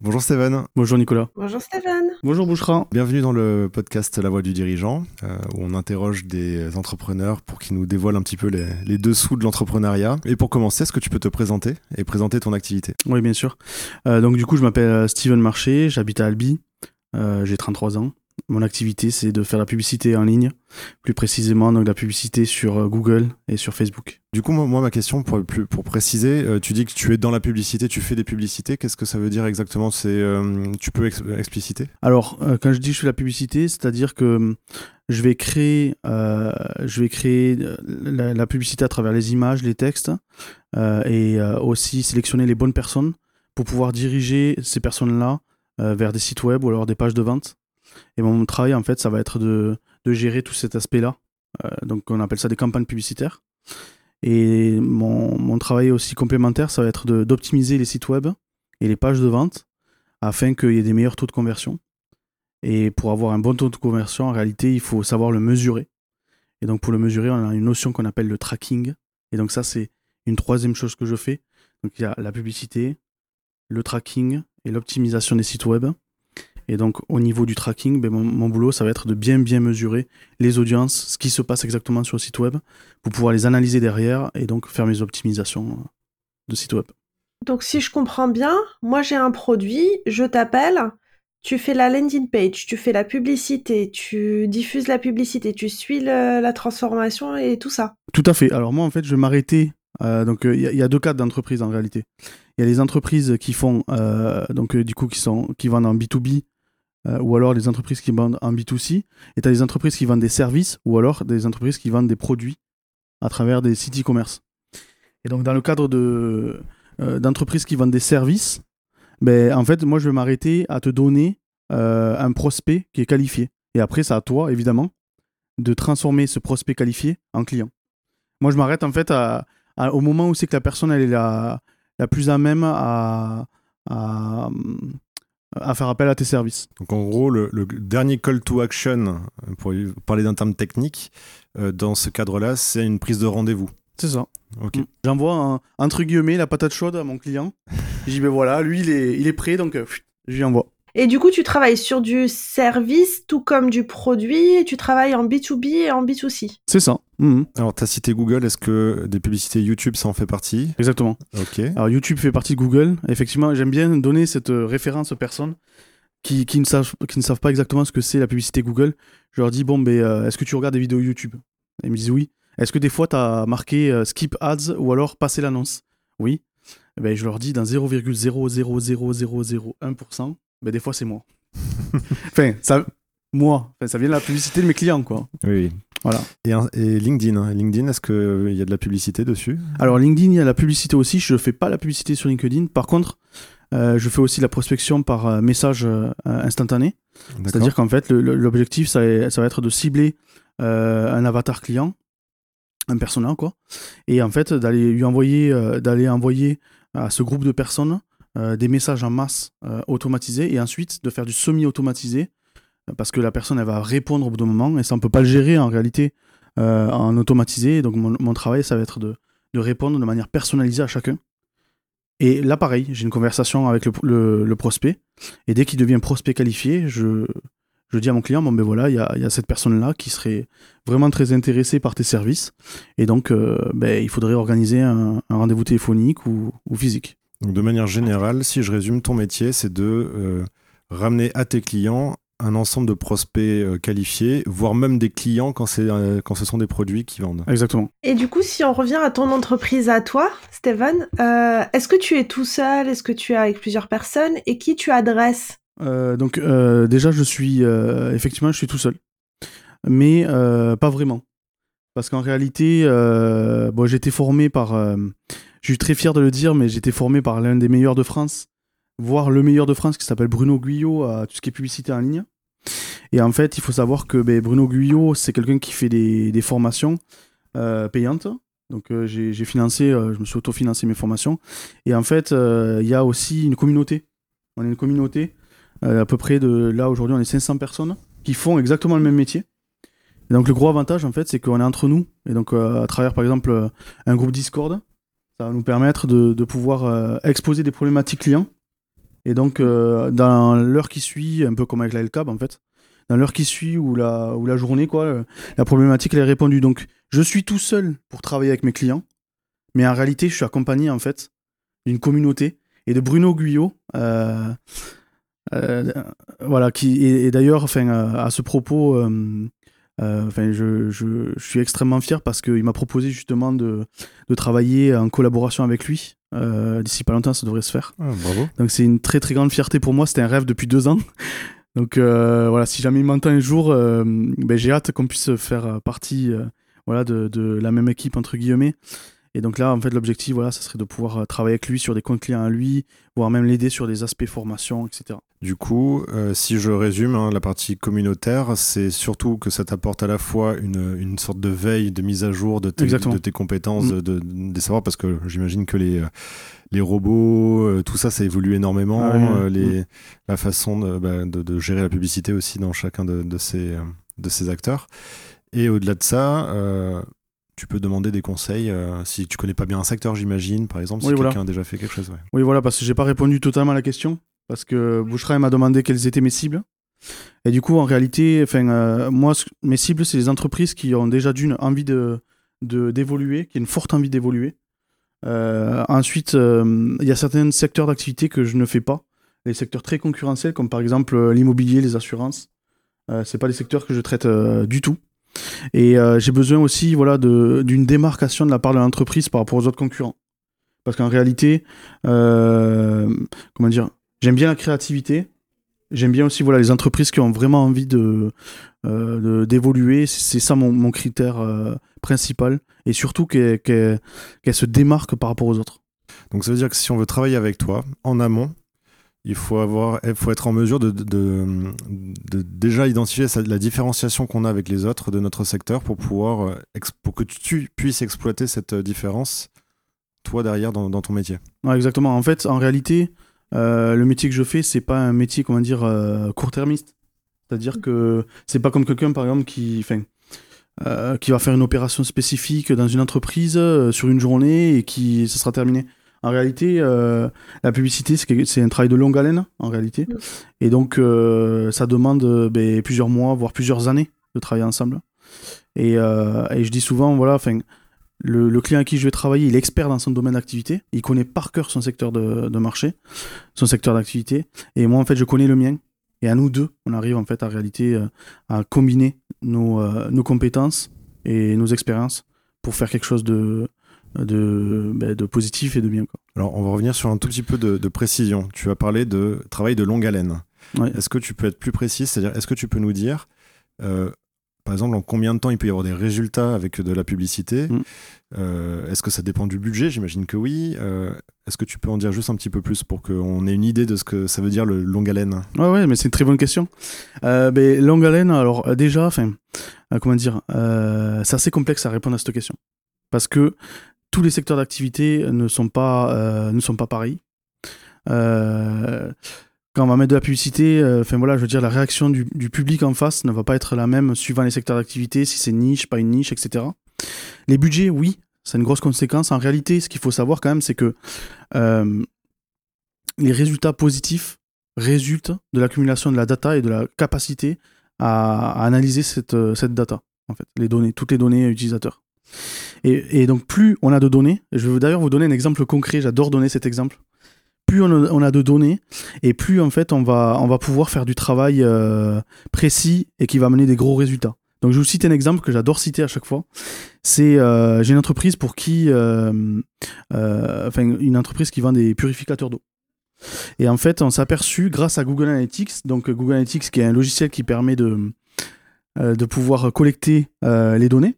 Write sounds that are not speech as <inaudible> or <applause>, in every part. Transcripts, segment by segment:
Bonjour Steven. Bonjour Nicolas. Bonjour Stéphane. Bonjour Bouchra. Bienvenue dans le podcast La Voix du dirigeant, euh, où on interroge des entrepreneurs pour qu'ils nous dévoilent un petit peu les, les dessous de l'entrepreneuriat. Et pour commencer, est-ce que tu peux te présenter et présenter ton activité? Oui, bien sûr. Euh, donc du coup, je m'appelle euh, Steven Marché, j'habite à Albi, euh, j'ai 33 ans. Mon activité, c'est de faire la publicité en ligne, plus précisément donc la publicité sur euh, Google et sur Facebook. Du coup, moi, ma question, pour, pour préciser, euh, tu dis que tu es dans la publicité, tu fais des publicités. Qu'est-ce que ça veut dire exactement? C'est, euh, Tu peux ex- expliciter? Alors, euh, quand je dis que je fais la publicité, c'est-à-dire que hum, je vais créer, euh, je vais créer la, la publicité à travers les images, les textes, et aussi sélectionner les bonnes personnes pour pouvoir diriger ces personnes-là vers des sites web ou alors des pages de vente. Et mon travail, en fait, ça va être de, gérer tout cet aspect-là. Euh, donc, on appelle ça des campagnes publicitaires. Et mon, mon travail aussi complémentaire, ça va être d'optimiser les sites web et les pages de vente afin qu'il y ait des meilleurs taux de conversion. Et pour avoir un bon taux de conversion, en réalité, il faut savoir le mesurer. Et donc, pour le mesurer, on a une notion qu'on appelle le tracking. Et donc, ça, c'est une troisième chose que je fais. Donc, il y a la publicité, le tracking et l'optimisation des sites web. Et donc, au niveau du tracking, ben, mon, mon boulot, ça va être de bien, bien mesurer les audiences, ce qui se passe exactement sur le site web, pour pouvoir les analyser derrière et donc faire mes optimisations euh, de site web. Donc si je comprends bien, moi j'ai un produit, je t'appelle, tu fais la landing page, tu fais la publicité, tu diffuses la publicité, tu suis le- la transformation et tout ça. Tout à fait. Alors moi, en fait, je vais m'arrêter. euh, donc il y, a- y a deux cas d'entreprises en réalité. Il y a les entreprises qui font, euh, donc euh, du coup, qui, sont, qui vendent en B2B, euh, ou alors les entreprises qui vendent en B2C. Et tu as les entreprises qui vendent des services, ou alors des entreprises qui vendent des produits à travers des sites e-commerce. Et donc dans le cadre de, euh, d'entreprises qui vendent des services, ben, en fait, moi, je vais m'arrêter à te donner euh, un prospect qui est qualifié. Et après, c'est à toi, évidemment, de transformer ce prospect qualifié en client. Moi, je m'arrête en fait au moment où c'est que la personne elle est la, la plus à même à, à faire appel à tes services. Donc en gros, le, le dernier call to action, euh, pour parler d'un terme technique, euh, dans ce cadre-là, c'est une prise de rendez-vous. C'est ça. Ok. Mm. J'envoie un- entre guillemets la patate chaude à mon client. <laughs> Je dis ben voilà, lui il est, il est prêt donc euh, je lui envoie. Et du coup, tu travailles sur du service tout comme du produit, et tu travailles en B2B et en B2C. C'est ça. Mhm. Alors, tu as cité Google, est-ce que des publicités YouTube, ça en fait partie? Exactement. Ok. Alors YouTube fait partie de Google. Effectivement, j'aime bien donner cette euh, référence aux personnes qui, qui, ne savent, qui ne savent pas exactement ce que c'est la publicité Google. Je leur dis, bon, ben, euh, est-ce que tu regardes des vidéos YouTube? Et Ils me disent oui. Est-ce que des fois, tu as marqué euh, skip ads ou alors passer l'annonce? Oui. Eh ben, je leur dis, dans 0,0000001%, ben, des fois, c'est moi. <laughs> enfin, ça, moi. Enfin, ça vient de la publicité de mes clients, quoi. Oui. Voilà. Et, LinkedIn, hein. LinkedIn, est-ce qu'il y a de la publicité dessus? Alors LinkedIn, il y a la publicité aussi. Je ne fais pas la publicité sur LinkedIn. Par contre, euh, je fais aussi la prospection par euh, message euh, instantané. C'est-à-dire qu'en fait, l'objectif, ça, ça va être de cibler euh, un avatar client, un persona, quoi. Et en fait, d'aller lui envoyer, euh, d'aller envoyer à ce groupe de personnes euh, des messages en masse euh, automatisés et ensuite de faire du semi-automatisé euh, parce que la personne, elle va répondre au bout d'un moment et ça, on peut pas le gérer en réalité en automatisé. Donc, mon, travail, ça va être de, répondre de manière personnalisée à chacun. Et là, pareil, j'ai une conversation avec le, prospect. Et dès qu'il devient prospect qualifié, je, dis à mon client, bon ben voilà, il y a, cette personne-là qui serait vraiment très intéressée par tes services. Et donc, ben, il faudrait organiser un, rendez-vous téléphonique ou physique. Donc, de manière générale, si je résume, ton métier, c'est de euh, ramener à tes clients un ensemble de prospects euh, qualifiés, voire même des clients quand, c'est, euh, quand ce sont des produits qu'ils vendent. Exactement. Et du coup, si on revient à ton entreprise à toi, Steven, euh, est-ce que tu es tout seul? Est-ce que tu es avec plusieurs personnes? Et qui tu adresses? Euh, donc, euh, déjà, je suis. euh, effectivement, je suis tout seul. Mais euh, pas vraiment. Parce qu'en réalité, euh, bon, j'ai été formé par. Je suis très fier de le dire, mais j'ai été formé par l'un des meilleurs de France, voire le meilleur de France, qui s'appelle Bruno Guyot, à tout ce qui est publicité en ligne. Et en fait, il faut savoir que ben, Bruno Guyot, c'est quelqu'un qui fait des, formations euh, payantes. Donc, euh, j'ai financé, euh, je me suis autofinancé mes formations. Et en fait, il y a aussi une communauté. On est une communauté à peu près de là aujourd'hui on est 500 personnes qui font exactement le même métier. Donc le gros avantage en fait c'est qu'on est entre nous et donc à travers par exemple un groupe Discord, ça va nous permettre de, pouvoir euh, exposer des problématiques clients Et donc, euh, dans l'heure qui suit, un peu comme avec la LCAB en fait, dans l'heure qui suit ou la, ou la journée, quoi, euh, la problématique est répondue. Donc, je suis tout seul pour travailler avec mes clients, mais en réalité, je suis accompagné en fait d'une communauté et de Bruno Guyot. Voilà, qui et, d'ailleurs, enfin, à ce propos, enfin, je, je, je, suis extrêmement fier parce qu'il m'a proposé justement de, de, travailler en collaboration avec lui. D'ici pas longtemps, ça devrait se faire. Ah, bravo. Donc c'est une très très grande fierté pour moi. C'était un rêve depuis deux ans. Donc euh, voilà, si jamais il m'entend un jour, euh, ben, j'ai hâte qu'on puisse faire partie euh, voilà, de, de, la même équipe, entre guillemets. Et donc là, en fait, l'objectif, voilà, ça serait de pouvoir travailler avec lui sur des comptes clients à lui, voire même l'aider sur des aspects formation, etc. Du coup, si je résume, hein, la partie communautaire, c'est surtout que ça t'apporte à la fois une, une, sorte de veille, de mise à jour de tes, de tes compétences, mm. de, des savoirs, parce que j'imagine que les les robots, euh, tout ça, ça évolue énormément. Ah euh, les, La façon bah, de, de, gérer la publicité aussi dans chacun de, de ces, euh, de ces acteurs. Et au-delà de ça, tu peux demander des conseils si tu connais pas bien un secteur, j'imagine, par exemple, si quelqu'un a déjà fait quelque chose. Oui, voilà, parce que j'ai pas répondu totalement à la question, parce que Bouchra m'a demandé quelles étaient mes cibles. Et du coup, en réalité, enfin, moi, mes cibles, c'est les entreprises qui ont déjà d'une envie de d'évoluer, qui ont une forte envie d'évoluer, euh, ensuite, euh, il y a certains secteurs d'activité que je ne fais pas. Les secteurs très concurrentiels, comme par exemple euh, l'immobilier, les assurances. Euh, c'est pas des secteurs que je traite du tout. Et j'ai besoin aussi voilà, d'une démarcation de la part de l'entreprise par rapport aux autres concurrents. Parce qu'en réalité, comment dire, j'aime bien la créativité, J'aime bien aussi voilà, les entreprises qui ont vraiment envie de, euh, d'évoluer. C'est ça mon, critère euh, principal. Et surtout qu'elles se démarquent par rapport aux autres. Donc ça veut dire que si on veut travailler avec toi, en amont, il faut, avoir, il faut être en mesure de, déjà identifier la différenciation qu'on a avec les autres de notre secteur pour, pouvoir, euh, pour que tu puisses exploiter cette différence, toi, derrière, dans, ton métier. Exactement. En fait, en réalité, euh, le métier que je fais, c'est pas un métier, comment dire, euh, court-termiste. C'est-à-dire que c'est pas comme quelqu'un, par exemple, qui, euh, qui va faire une opération spécifique dans une entreprise sur une journée et qui ça sera terminé. En réalité, la publicité, c'est un travail de longue haleine, en réalité. Et donc, ça demande ben, plusieurs mois, voire plusieurs années de travailler ensemble. Et, et je dis souvent, voilà, enfin, le, client à qui je vais travailler, il est expert dans son domaine d'activité. Il connaît par cœur son secteur de, marché, son secteur d'activité. Et moi, en fait, je connais le mien. Et à nous deux, on arrive en fait à réalité euh, à combiner nos, euh, nos, compétences et nos expériences pour faire quelque chose de, de, ben, de positif et de bien. Quoi. Alors, on va revenir sur un tout petit peu de, précision. Tu as parlé de travail de longue haleine. Est-ce que tu peux être plus précis C'est-à-dire, est-ce que tu peux nous dire euh, par exemple, en combien de temps il peut y avoir des résultats avec de la publicité? Mm. euh, Est-ce que ça dépend du budget? J'imagine que oui. Euh, est-ce que tu peux en dire juste un petit peu plus pour qu'on ait une idée de ce que ça veut dire le longue haleine? Ouais, ouais, mais c'est une très bonne question. Euh, ben, longue haleine, alors déjà, enfin, comment dire, c'est assez complexe à répondre à cette question parce que tous les secteurs d'activité ne sont pas ne sont pas pareils quand on va mettre de la publicité, euh, enfin voilà, je veux dire, la réaction du, public en face ne va pas être la même suivant les secteurs d'activité, si c'est niche, pas une niche, etc. Les budgets, oui, c'est une grosse conséquence. En réalité, ce qu'il faut savoir quand même, c'est que euh, les résultats positifs résultent de l'accumulation de la data et de la capacité à, analyser cette, euh, cette, data, en fait, les données, toutes les données utilisateurs. Et, donc, plus on a de données, je vais d'ailleurs vous donner un exemple concret, j'adore donner cet exemple plus on a, de données et plus en fait on va, on va pouvoir faire du travail euh, précis et qui va mener des gros résultats. Donc je vous cite un exemple que j'adore citer à chaque fois. C'est euh, j'ai une entreprise pour qui, euh, enfin une entreprise qui vend des purificateurs d'eau. Et en fait, on s'est aperçu grâce à Google Analytics, donc Google Analytics qui est un logiciel qui permet de de pouvoir collecter les données,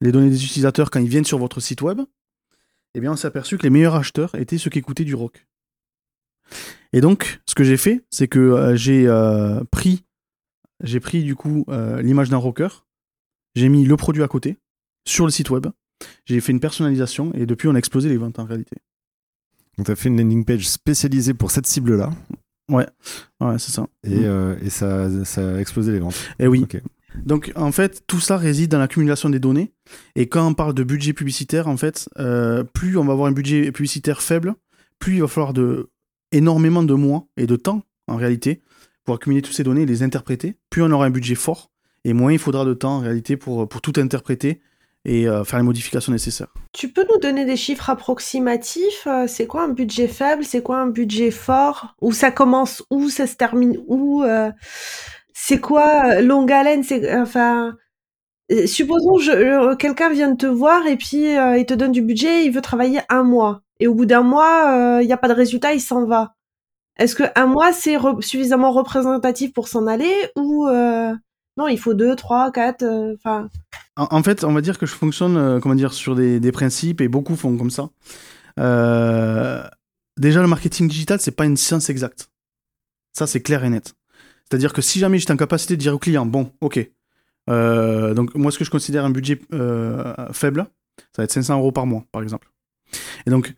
les données des utilisateurs quand ils viennent sur votre site web. Eh bien, on s'est aperçu que les meilleurs acheteurs étaient ceux qui écoutaient du rock. Et donc, ce que j'ai fait, c'est que euh, j'ai euh, pris, j'ai pris du coup euh, l'image d'un rocker, j'ai mis le produit à côté sur le site web, j'ai fait une personnalisation et depuis on a explosé les ventes en réalité. Donc tu as fait une landing page spécialisée pour cette cible-là. Ouais, ouais c'est ça. Et, mm. ça, ça, a explosé les ventes. Et eh oui. Donc en fait, tout ça réside dans l'accumulation des données. Et quand on parle de budget publicitaire, en fait, plus on va avoir un budget publicitaire faible, plus il va falloir de énormément de mois et de temps, en réalité, pour accumuler toutes ces données et les interpréter. Plus on aura un budget fort, et moins il faudra de temps, en réalité, pour, pour tout interpréter et euh, faire les modifications nécessaires. Tu peux nous donner des chiffres approximatifs euh, C'est quoi un budget faible C'est quoi un budget fort Où ça commence Où ça se termine Où euh, C'est quoi longue haleine C'est enfin. Supposons que quelqu'un vient de te voir et puis il te donne du budget, il veut travailler un mois. Et au bout d'un mois, il n'y a pas de résultat, il s'en va. Est-ce que un mois c'est suffisamment représentatif pour s'en aller ou non, il faut deux, trois, quatre. Euh, enfin. en, fait, on va dire que je fonctionne, euh, comment dire, sur des, principes et beaucoup font comme ça. Euh, déjà, le marketing digital, c'est pas une science exacte. Ça, c'est clair et net. C'est-à-dire que si jamais j'étais en capacité de dire au client, bon, ok, donc moi, ce que je considère un budget faible, ça va être 500 euros par mois, par exemple. Et donc,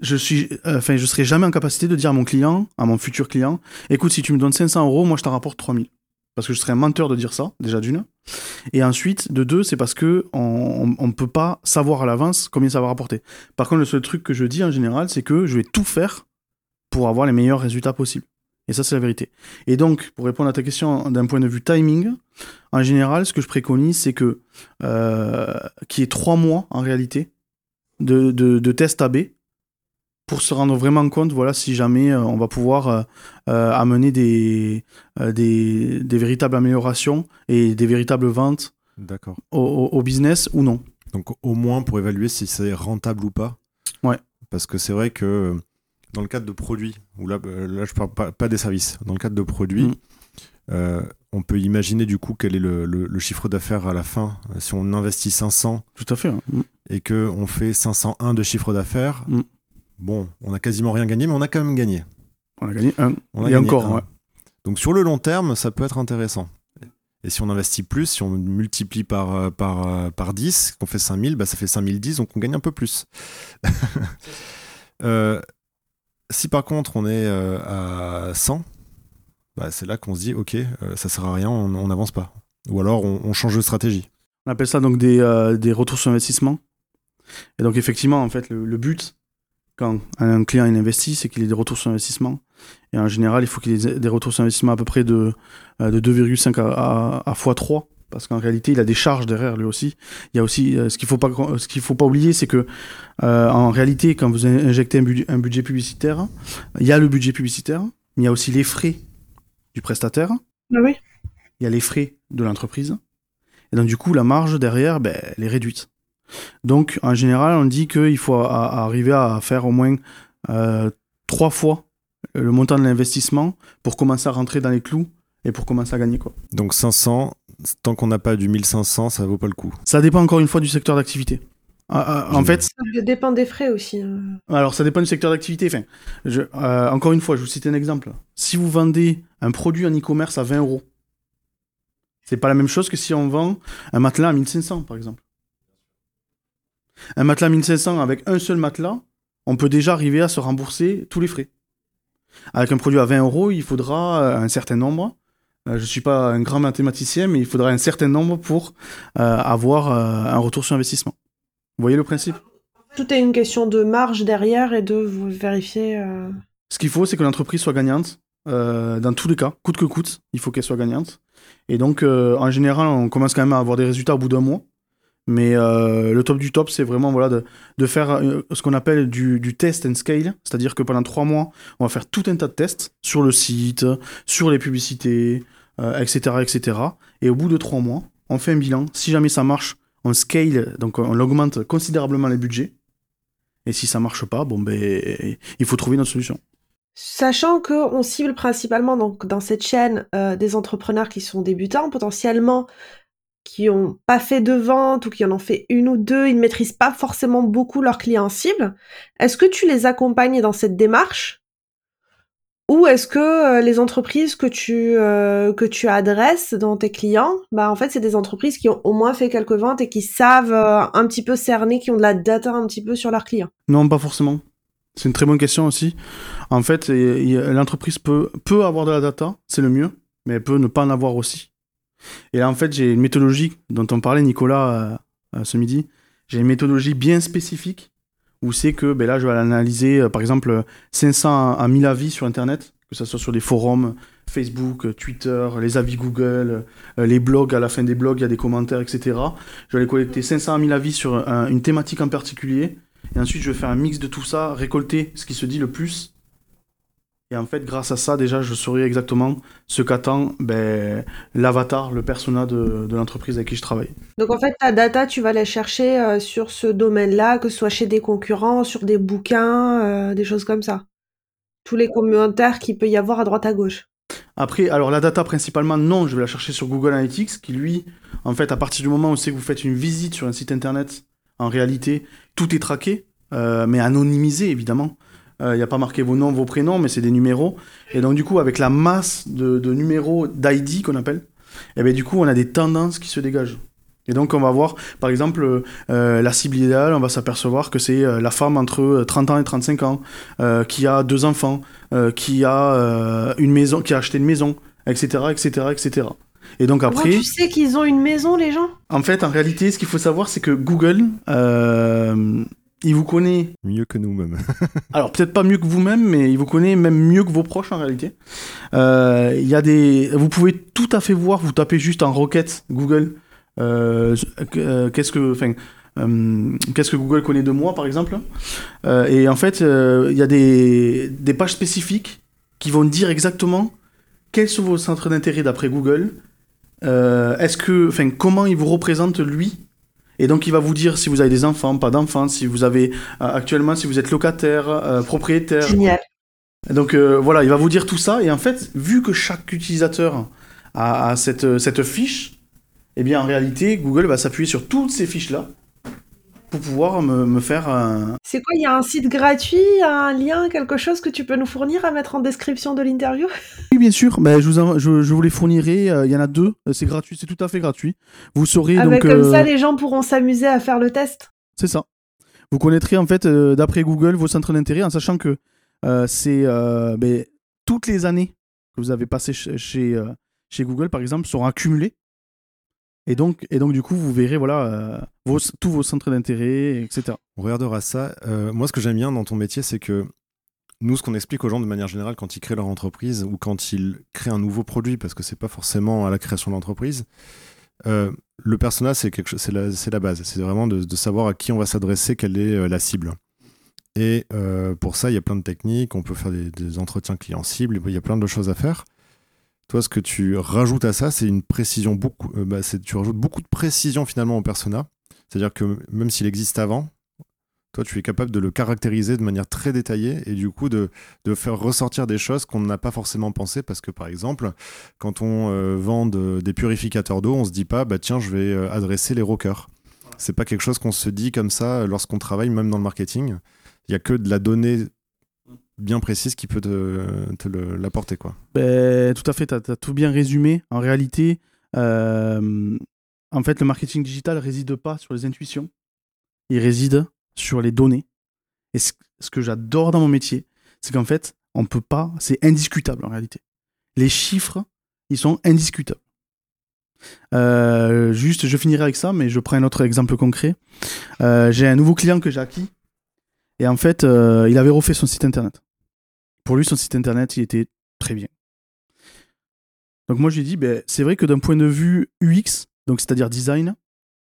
je suis, enfin, je serai jamais en capacité de dire à mon client, à mon futur client, écoute, si tu me donnes 500 euros, moi, je t'en rapporte 3000 parce que je serais un menteur de dire ça, déjà d'une. Et ensuite, de deux, c'est parce que on ne peut pas savoir à l'avance combien ça va rapporter. Par contre, le seul truc que je dis en général, c'est que je vais tout faire pour avoir les meilleurs résultats possibles. Et ça, c'est la vérité. Et donc, pour répondre à ta question d'un point de vue timing, en général, ce que je préconise, c'est que euh, qu'il y ait trois mois, en réalité, de, de, de test AB pour se rendre vraiment compte, voilà, si jamais euh, on va pouvoir euh, euh, amener des, des, des, véritables améliorations et des véritables ventes au, au, business ou non. Donc au moins pour évaluer si c'est rentable ou pas. Ouais. Parce que c'est vrai que dans le cadre de produits, ou là, là je parle pas, des services, dans le cadre de produits, mm. on peut imaginer du coup quel est le, le, chiffre d'affaires à la fin. Si on investit 500 Tout à fait, mm. et qu'on fait 501 de chiffre d'affaires, mm bon, on a quasiment rien gagné, mais on a quand même gagné. On a gagné un. On a Et encore, Donc sur le long terme, ça peut être intéressant. Et si on investit plus, si on multiplie par, euh, par, euh, par 10, qu'on fait 5000, bah ça fait 5010, donc on gagne un peu plus. <laughs> Euh, si par contre on est à 100, bah c'est là qu'on se dit, ok, ça sert à rien, on n'avance pas. Ou alors on, change de stratégie. On appelle ça donc des, des retours sur investissement. Et donc effectivement, en fait, le but, quand un client investit, c'est qu'il ait des retours sur investissement. Et en général, il faut qu'il ait des retours sur investissement à peu près de, euh, de 2,5 à, à, x3 parce qu'en réalité, il a des charges derrière lui aussi. Il y a aussi euh, ce qu'il faut pas ce qu'il faut pas oublier, c'est que euh, en réalité, quand vous injectez un, budget, un budget publicitaire, il y a le budget publicitaire, mais il y a aussi les frais du prestataire. Ah oui. Il y a les frais de l'entreprise. Et donc du coup, la marge derrière, ben, elle est réduite. Donc, en général, on dit qu'il faut arriver à faire au moins euh, trois fois le montant de l'investissement pour commencer à rentrer dans les clous et pour commencer à gagner. Quoi. Donc 500, tant qu'on n'a pas du 1500, ça vaut pas le coup. Ça dépend encore une fois du secteur d'activité. Ah, ah, en fait, ça dépend des frais aussi. Hein. Alors, ça dépend du secteur d'activité. Enfin, euh, encore une fois, je vous cite un exemple. Si vous vendez un produit en e-commerce à 20 euros, c'est pas la même chose que si on vend un matelas à 1500, par exemple. Un matelas 1500 avec un seul matelas, on peut déjà arriver à se rembourser tous les frais. Avec un produit à 20 euros, il faudra euh, un certain nombre. Euh, je ne suis pas un grand mathématicien, mais il faudra un certain nombre pour euh, avoir un retour sur investissement. Vous voyez le principe? Tout est une question de marge derrière et de vérifier. Ce qu'il faut, c'est que l'entreprise soit gagnante. dans tous les cas, coûte que coûte, il faut qu'elle soit gagnante. Et donc, en général, on commence quand même à avoir des résultats au bout d'un mois. Mais euh, le top du top, c'est vraiment voilà, de, de faire euh, ce qu'on appelle du, du, test and scale. C'est-à-dire que pendant trois mois, on va faire tout un tas de tests sur le site, sur les publicités, euh, etc. Et au bout de trois mois, on fait un bilan. Si jamais ça marche, on scale, donc on augmente considérablement les budgets. Et si ça marche pas, bon ben, il faut trouver une autre solution. Sachant qu'on cible principalement donc, dans cette chaîne des entrepreneurs qui sont débutants, potentiellement qui ont pas fait de vente ou qui en ont fait une ou deux, ils ne maîtrisent pas forcément beaucoup leurs clients cibles. Est-ce que tu les accompagnes dans cette démarche? Ou est-ce que euh, les entreprises que tu euh, que tu adresses dans tes clients, bah en fait c'est des entreprises qui ont au moins fait quelques ventes et qui savent euh, un petit peu cerner, qui ont de la data un petit peu sur leurs clients? Non, pas forcément. C'est une très bonne question aussi. En fait, l'entreprise peut peut avoir de la data, c'est le mieux, mais elle peut ne pas en avoir aussi. Et là, en fait, j'ai une méthodologie dont on parlait, Nicolas, ce midi. J'ai une méthodologie bien spécifique où c'est que ben là, je vais analyser, par exemple, 500 à 1000 avis sur Internet, que ce soit sur des forums, Facebook, Twitter, les avis Google, les blogs, à la fin des blogs, il y a des commentaires, etc. Je vais aller collecter 500 à 1000 avis sur une thématique en particulier, et ensuite je vais faire un mix de tout ça, récolter ce qui se dit le plus, et en fait, grâce à ça, déjà, je saurai exactement ce qu'attend ben, l'avatar, le persona de, l'entreprise avec qui je travaille. Donc en fait, ta data, tu vas la chercher euh, sur ce domaine-là, que ce soit chez des concurrents, sur des bouquins, euh, des choses comme ça. Tous les commentaires qu'il peut y avoir à droite à gauche. Après, alors la data principalement, non, je vais la chercher sur Google Analytics, qui lui, en fait, à partir du moment où c'est que vous faites une visite sur un site internet, en réalité, tout est traqué, euh, mais anonymisé évidemment. Il euh, n'y a pas marqué vos noms, vos prénoms, mais c'est des numéros. Et donc, du coup, avec la masse de, numéros d'ID qu'on appelle, et eh bien, du coup, on a des tendances qui se dégagent. Et donc, on va voir, par exemple, euh, la cible idéale, on va s'apercevoir que c'est euh, la femme entre 30 ans et 35 ans, qui a deux enfants, qui a une maison, qui a acheté une maison, etc., etc., etc. Et donc après. tu sais qu'ils ont une maison, les gens? En fait, en réalité, ce qu'il faut savoir, c'est que Google il vous connaît. Mieux que nous-mêmes. <laughs> Alors, peut-être pas mieux que vous-même, mais il vous connaît même mieux que vos proches en réalité. Euh, y a des. Vous pouvez tout à fait voir, vous tapez juste en requête Google. Euh, euh, qu'est-ce que. Enfin. qu'est-ce que Google connaît de moi, par exemple Et en fait, il y a des, des pages spécifiques qui vont dire exactement quels sont vos centres d'intérêt d'après Google. Est-ce que, enfin, comment il vous représente lui et donc il va vous dire si vous avez des enfants, pas d'enfants, si vous avez euh, actuellement, si vous êtes locataire, euh, propriétaire. Génial. Donc euh, voilà, il va vous dire tout ça. Et en fait, vu que chaque utilisateur a, cette, cette fiche, eh bien en réalité, Google va s'appuyer sur toutes ces fiches-là pour pouvoir me, faire un... C'est quoi Il y a un site gratuit, un lien, quelque chose que tu peux nous fournir à mettre en description de l'interview? Oui, bien sûr. Ben, je, vous je, vous les fournirai. Euh, il y en a deux. Euh, c'est gratuit, c'est tout à fait gratuit. Vous saurez ah, donc. comme ça, euh, les gens pourront s'amuser à faire le test? C'est ça. Vous connaîtrez en fait, d'après Google, vos centres d'intérêt en sachant que c'est ben, toutes les années que vous avez passées chez, chez Google, par exemple, seront accumulées et donc, et donc du coup, vous verrez voilà, euh, tous vos centres d'intérêt, etc. On regardera ça. Euh, moi, ce que j'aime bien dans ton métier, c'est que nous, ce qu'on explique aux gens de manière générale quand ils créent leur entreprise ou quand ils créent un nouveau produit, parce que c'est pas forcément à la création de l'entreprise, euh, le personnage, c'est quelque c'est la, base. C'est vraiment de, de, savoir à qui on va s'adresser, quelle est la cible. Et pour ça, il y a plein de techniques. On peut faire des, des entretiens clients cibles. Il y a plein de choses à faire. Toi, ce que tu rajoutes à ça, c'est une précision beaucoup. Euh, bah, tu rajoutes beaucoup de précision finalement au persona. C'est-à-dire que même s'il existe avant, toi, tu es capable de le caractériser de manière très détaillée et du coup de, faire ressortir des choses qu'on n'a pas forcément pensé parce que par exemple, quand on euh, vend des purificateurs d'eau, on se dit pas, bah tiens, je vais euh, adresser les rockers. C'est pas quelque chose qu'on se dit comme ça lorsqu'on travaille, même dans le marketing. Il y a que de la donnée bien précise qui peut te, l'apporter. quoi. Ben, tout à fait, tu as, tout bien résumé. En réalité, euh, en fait, le marketing digital réside pas sur les intuitions, il réside sur les données. Et ce, que j'adore dans mon métier, c'est qu'en fait, on peut pas, c'est indiscutable en réalité. Les chiffres, ils sont indiscutables. Euh, juste, je finirai avec ça, mais je prends un autre exemple concret. Euh, j'ai un nouveau client que j'ai acquis et en fait, il avait refait son site internet. Pour lui, son site internet, il était très bien. Donc moi, je lui ai dit, ben, c'est vrai que d'un point de vue UX, donc c'est-à-dire design,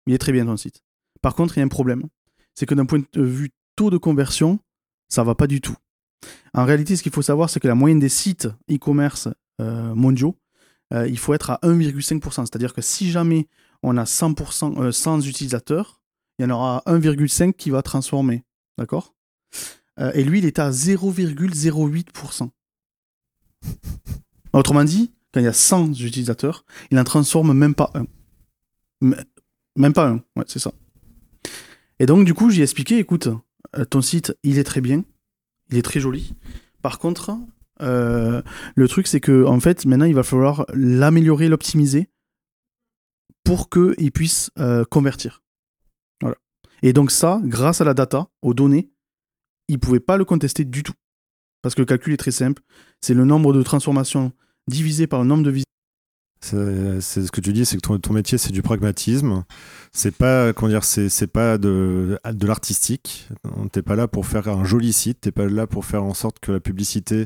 il est très bien ton site. Par contre, il y a un problème. C'est que d'un point de vue taux de conversion, ça va pas du tout. En réalité, ce qu'il faut savoir, c'est que la moyenne des sites e-commerce euh, mondiaux, euh, il faut être à 1,5%. C'est-à-dire que si jamais on a 100%, 100 utilisateurs, il y en aura 1,5 qui va transformer. D'accord? Euh, et lui, il est à 0,08%. Autrement dit, quand il y a 100 utilisateurs, il n'en transforme même pas un. Même pas un, ouais, c'est ça. Et donc, du coup, j'ai expliqué, écoute, euh, ton site, il est très bien, il est très joli. Par contre, euh, le truc, c'est que, en fait, maintenant, il va falloir l'améliorer, l'optimiser pour qu'il puisse convertir. Voilà. Et donc, ça, grâce à la data, aux données, il pouvait pas le contester du tout. Parce que le calcul est très simple. C'est le nombre de transformations divisé par le nombre de visites. C'est ce que tu dis, c'est que ton, métier, c'est du pragmatisme. C'est pas, comment dire, c'est pas de, de l'artistique. T'es pas là pour faire un joli site. T'es pas là pour faire en sorte que la publicité,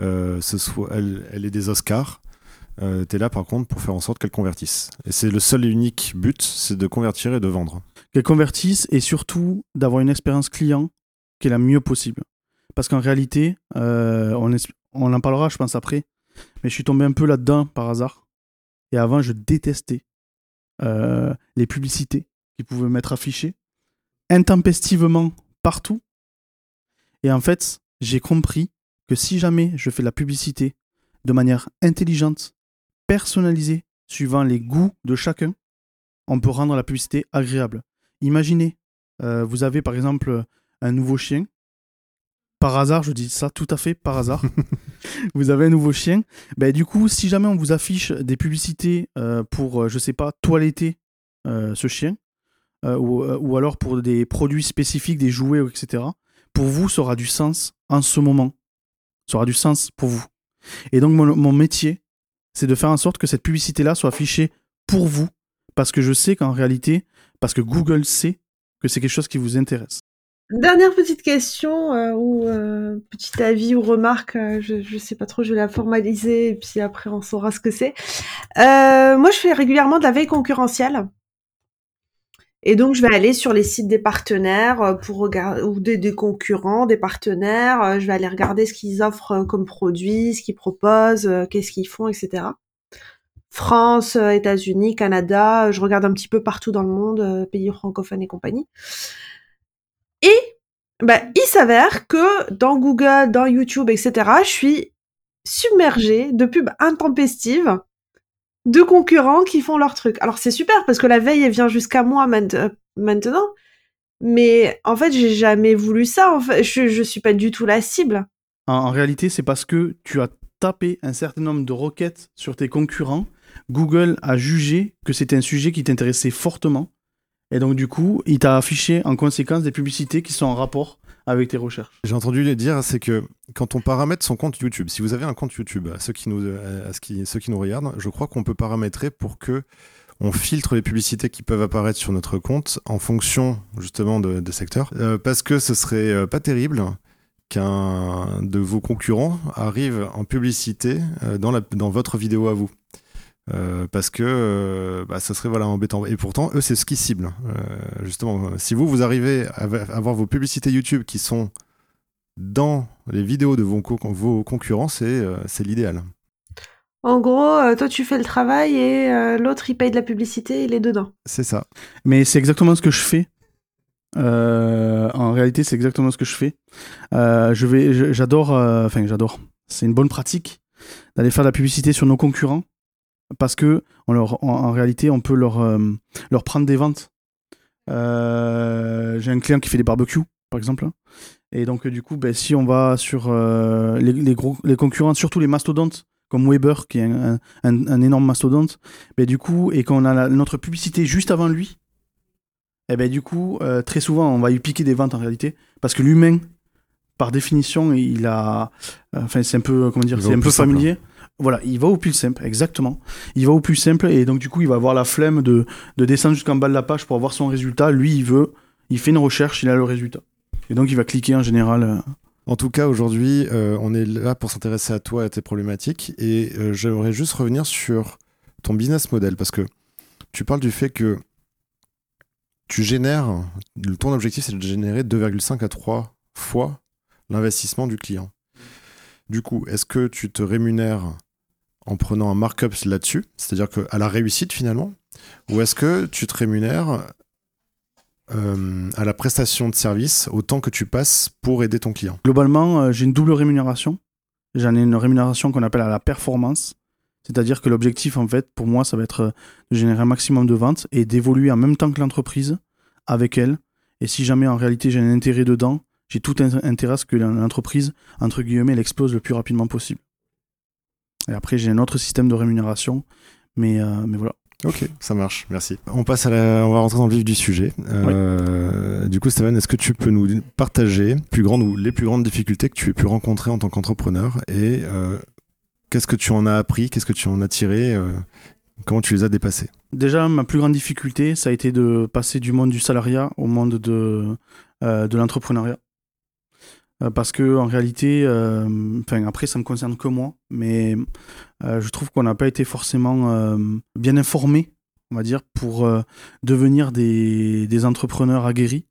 euh, ce soit, elle, elle ait des Oscars. Euh, tu es là par contre pour faire en sorte qu'elle convertisse. Et c'est le seul et unique but, c'est de convertir et de vendre. Qu'elle convertisse et surtout d'avoir une expérience client qui est la mieux possible. Parce qu'en réalité, euh, on, en parlera je pense après, mais je suis tombé un peu là-dedans par hasard. Et avant, je détestais euh, les publicités qui pouvaient m'être affichées intempestivement partout. Et en fait, j'ai compris que si jamais je fais la publicité de manière intelligente, personnalisée, suivant les goûts de chacun, on peut rendre la publicité agréable. Imaginez, euh, vous avez par exemple un nouveau chien par hasard, je dis ça tout à fait par hasard, <laughs> vous avez un nouveau chien, ben, du coup, si jamais on vous affiche des publicités euh, pour, euh, je sais pas, toiletter euh, ce chien, ou, alors pour des produits spécifiques, des jouets, etc., pour vous, ça aura du sens en ce moment. Ça aura du sens pour vous. Et donc, mon, mon métier, c'est de faire en sorte que cette publicité-là soit affichée pour vous, parce que je sais qu'en réalité, parce que Google sait que c'est quelque chose qui vous intéresse. Dernière petite question euh, ou euh, petit avis ou remarque, euh, je, je sais pas trop, je vais la formaliser et puis après on saura ce que c'est. moi, je fais régulièrement de la veille concurrentielle. Et donc, je vais aller sur les sites des partenaires pour regarder ou des, des, concurrents, des partenaires. Je vais aller regarder ce qu'ils offrent comme produits, ce qu'ils proposent, qu'est-ce qu'ils font, etc. France, États-Unis, Canada. Je regarde un petit peu partout dans le monde, pays francophones et compagnie. Et bah, il s'avère que dans Google, dans YouTube, etc., je suis submergée de pubs intempestives de concurrents qui font leur truc. Alors c'est super parce que la veille elle vient jusqu'à moi euh, maintenant, mais en fait j'ai jamais voulu ça. En fait, je, je suis pas du tout la cible. En, réalité, c'est parce que tu as tapé un certain nombre de requêtes sur tes concurrents. Google a jugé que c'était un sujet qui t'intéressait fortement et donc, du coup, il t'a affiché en conséquence des publicités qui sont en rapport avec tes recherches. J'ai entendu dire, c'est que quand on paramètre son compte YouTube, si vous avez un compte YouTube, à ceux qui nous, nous regardent, je crois qu'on peut paramétrer pour que on filtre les publicités qui peuvent apparaître sur notre compte en fonction justement de, de secteur, euh, parce que ce serait euh, pas terrible qu'un de vos concurrents arrive en publicité euh, dans votre vidéo à vous. Euh, parce que euh, bah, ça serait voilà embêtant. Et pourtant, eux, c'est ce qu'ils ciblent. Euh, justement, si vous, vous arrivez à avoir vos publicités YouTube qui sont dans les vidéos de vos, vos concurrents, c'est l'idéal. En gros, toi, tu fais le travail et l'autre, il paye de la publicité, il est dedans. C'est ça. Mais c'est exactement ce que je fais. en réalité, c'est exactement ce que je fais. je vais, j'adore, enfin, j'adore. C'est une bonne pratique d'aller faire de la publicité sur nos concurrents parce que en, réalité, on peut leur, euh, leur prendre des ventes. Euh, j'ai un client qui fait des barbecues, par exemple. Et donc, du coup, ben, si on va sur euh, les, gros, les concurrents, surtout les mastodontes, comme Weber, qui est un, énorme mastodonte, ben, du coup, et qu'on a notre publicité juste avant lui, et eh ben, du coup, très souvent, on va lui piquer des ventes en réalité, parce que l'humain, par définition, il a. Enfin, c'est un peu, comment dire, c'est un peu familier. Voilà, il va au plus simple, exactement. Il va au plus simple et donc du coup, il va avoir la flemme de, descendre jusqu'en bas de la page pour avoir son résultat. Lui, il veut, il fait une recherche, il a le résultat. Et donc, il va cliquer en général. Euh. En tout cas, aujourd'hui, euh, on est là pour s'intéresser à toi et à tes problématiques. Et euh, j'aimerais juste revenir sur ton business model parce que tu parles du fait que tu génères, ton objectif, c'est de générer 2,5 à 3 fois l'investissement du client. Du coup, est-ce que tu te rémunères en prenant un markup là-dessus, c'est-à-dire à la réussite finalement, ou est-ce que tu te rémunères euh, à la prestation de service au temps que tu passes pour aider ton client? Globalement, euh, j'ai une double rémunération. J'en ai une rémunération qu'on appelle à la performance, c'est-à-dire que l'objectif en fait pour moi ça va être euh, de générer un maximum de ventes et d'évoluer en même temps que l'entreprise avec elle. Et si jamais en réalité j'ai un intérêt dedans, j'ai tout intérêt à ce que l'entreprise, entre guillemets, elle explose le plus rapidement possible. Et après, j'ai un autre système de rémunération, mais, euh, mais voilà. Ok, ça marche, merci. On passe à la... on va rentrer dans le vif du sujet. Euh, du coup, Stéphane, est-ce que tu peux nous partager plus grandes ou les plus grandes difficultés que tu aies pu rencontrer en tant qu'entrepreneur et euh, Qu'est-ce que tu en as appris Qu'est-ce que tu en as tiré Comment tu les as dépassés Déjà, ma plus grande difficulté, ça a été de passer du monde du salariat au monde de, de l'entrepreneuriat. Parce que en réalité, enfin après, ça me concerne que moi, mais je trouve qu'on n'a pas été forcément bien informé, on va dire, pour devenir des, des entrepreneurs aguerris.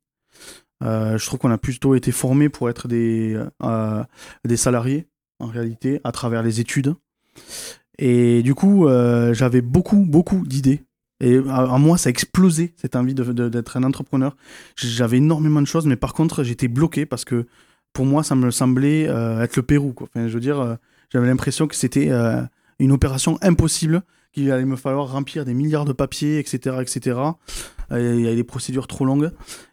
Euh, je trouve qu'on a plutôt été formés pour être des, euh, des salariés, en réalité, à travers les études. Et du coup, euh, j'avais beaucoup, beaucoup d'idées. Et à, moi, ça a explosé, cette envie d'être un entrepreneur. J'avais énormément de choses, mais par contre, j'étais bloqué parce que pour moi, ça me semblait être le Pérou. Quoi. Enfin, je veux dire, j'avais l'impression que c'était une opération impossible, qu'il allait me falloir remplir des milliards de papiers, etc. etc. Il y avait des procédures trop longues.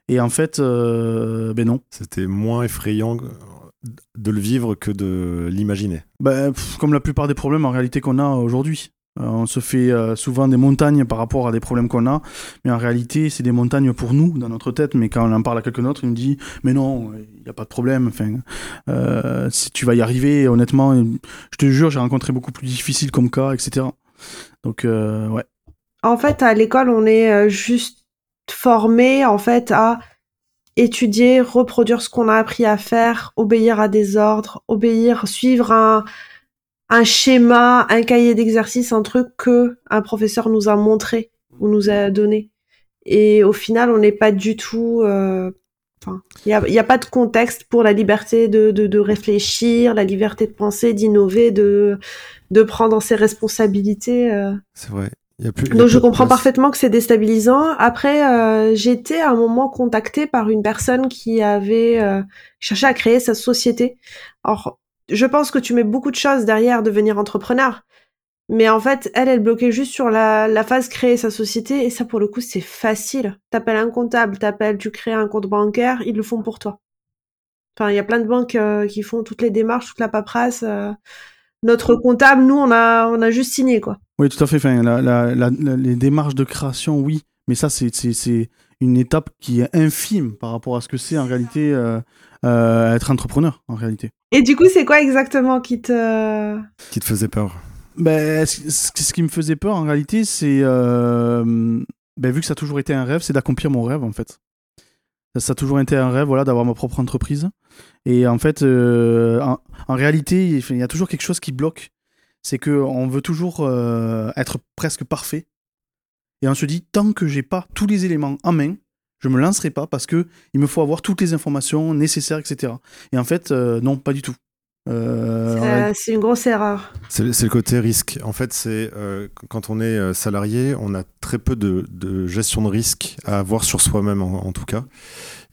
Et en fait, euh, ben non. C'était moins effrayant de le vivre que de l'imaginer. Ben, comme la plupart des problèmes en réalité qu'on a aujourd'hui. Euh, on se fait euh, souvent des montagnes par rapport à des problèmes qu'on a, mais en réalité, c'est des montagnes pour nous, dans notre tête. Mais quand on en parle à quelqu'un d'autre, il nous dit Mais non, il n'y a pas de problème. Enfin, si tu vas y arriver, honnêtement, je te jure, j'ai rencontré beaucoup plus difficile comme cas, etc. Donc, ouais. En fait, à l'école, on est juste formé en fait à étudier, reproduire ce qu'on a appris à faire, obéir à des ordres, obéir, suivre un, un schéma, un cahier d'exercice, un truc que un professeur nous a montré ou nous a donné. Et au final, on n'est pas du tout. Euh, enfin, il n'y a, y a, pas de contexte pour la liberté de, de, de réfléchir, la liberté de penser, d'innover, de, de prendre ses responsabilités. Euh. C'est vrai. Donc je comprends parfaitement que c'est déstabilisant. Après, euh, j'étais à un moment contactée par une personne qui avait euh, cherché à créer sa société. Alors, je pense que tu mets beaucoup de choses derrière devenir entrepreneur. Mais en fait, elle, elle bloquait juste sur la, la phase créer sa société. Et ça, pour le coup, c'est facile. T'appelles un comptable, t'appelles, tu crées un compte bancaire, ils le font pour toi. Enfin, il y a plein de banques euh, qui font toutes les démarches, toute la paperasse. Euh. notre comptable, nous, on a, on a juste signé, quoi. Oui, tout à fait. Enfin, les démarches de création, oui, mais ça, c'est une étape qui est infime par rapport à ce que c'est en réalité euh, être entrepreneur, en réalité. Et du coup, c'est quoi exactement qui te... Qui te faisait peur? Ben, ce, qui me faisait peur, en réalité, c'est... Euh, ben, vu que ça a toujours été un rêve, c'est d'accomplir mon rêve, en fait. Ça a toujours été un rêve, voilà, d'avoir ma propre entreprise. Et en fait, en, en, réalité, il y a toujours quelque chose qui bloque c'est qu'on veut toujours euh, être presque parfait. Et on se dit, tant que j'ai pas tous les éléments en main, je me lancerai pas parce que il me faut avoir toutes les informations nécessaires, etc. Et en fait, euh, non, pas du tout. Euh, c'est une grosse erreur. C'est le côté risque. En fait, c'est quand on est salarié, on a très peu de, gestion de risque à avoir sur soi-même, en, tout cas.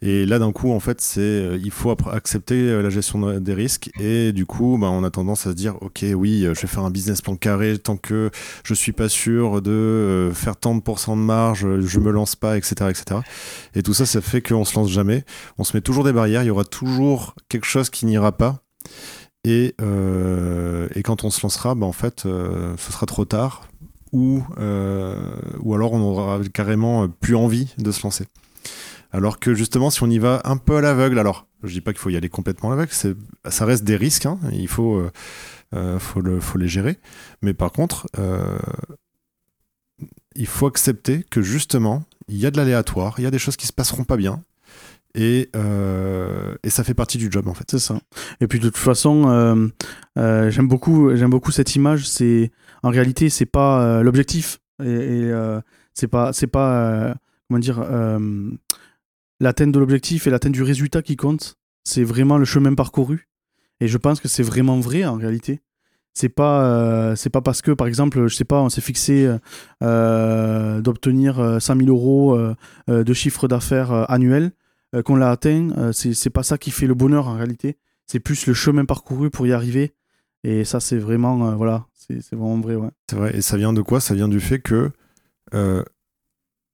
Et là, d'un coup, en fait, c'est euh, il faut accepter euh, la gestion des risques. Et du coup, bah, on a tendance à se dire, ok, oui, euh, je vais faire un business plan carré tant que je suis pas sûr de faire tant de pourcents de marge, je me lance pas, etc., etc. Et tout ça, ça fait qu'on se lance jamais. On se met toujours des barrières. Il y aura toujours quelque chose qui n'ira pas. Et, quand on se lancera, bah, en fait, ce sera trop tard. Ou, ou alors on aura carrément plus envie de se lancer. Alors que justement, si on y va un peu à l'aveugle, alors je dis pas qu'il faut y aller complètement à l'aveugle, ça reste des risques, hein, il faut, euh, euh, faut, le, les gérer. Mais par contre, euh, il faut accepter que justement, il y a de l'aléatoire, il y a des choses qui se passeront pas bien. Et, et ça fait partie du job en fait. C'est ça. Et puis de toute façon, j'aime beaucoup, j'aime beaucoup cette image. C'est en réalité, c'est pas l'objectif et, et c'est pas, c'est pas comment dire l'atteinte de l'objectif et l'atteinte du résultat qui compte. C'est vraiment le chemin parcouru. Et je pense que c'est vraiment vrai en réalité. C'est pas, euh, pas parce que, par exemple, je sais pas, on s'est fixé euh, d'obtenir 100 000 euros euh, de chiffre d'affaires annuel qu'on l'a atteint. c'est pas ça qui fait le bonheur en réalité. C'est plus le chemin parcouru pour y arriver. Et ça, c'est vraiment, voilà, c'est vraiment vrai. Ouais. C'est vrai. Et ça vient de quoi? Ça vient du fait que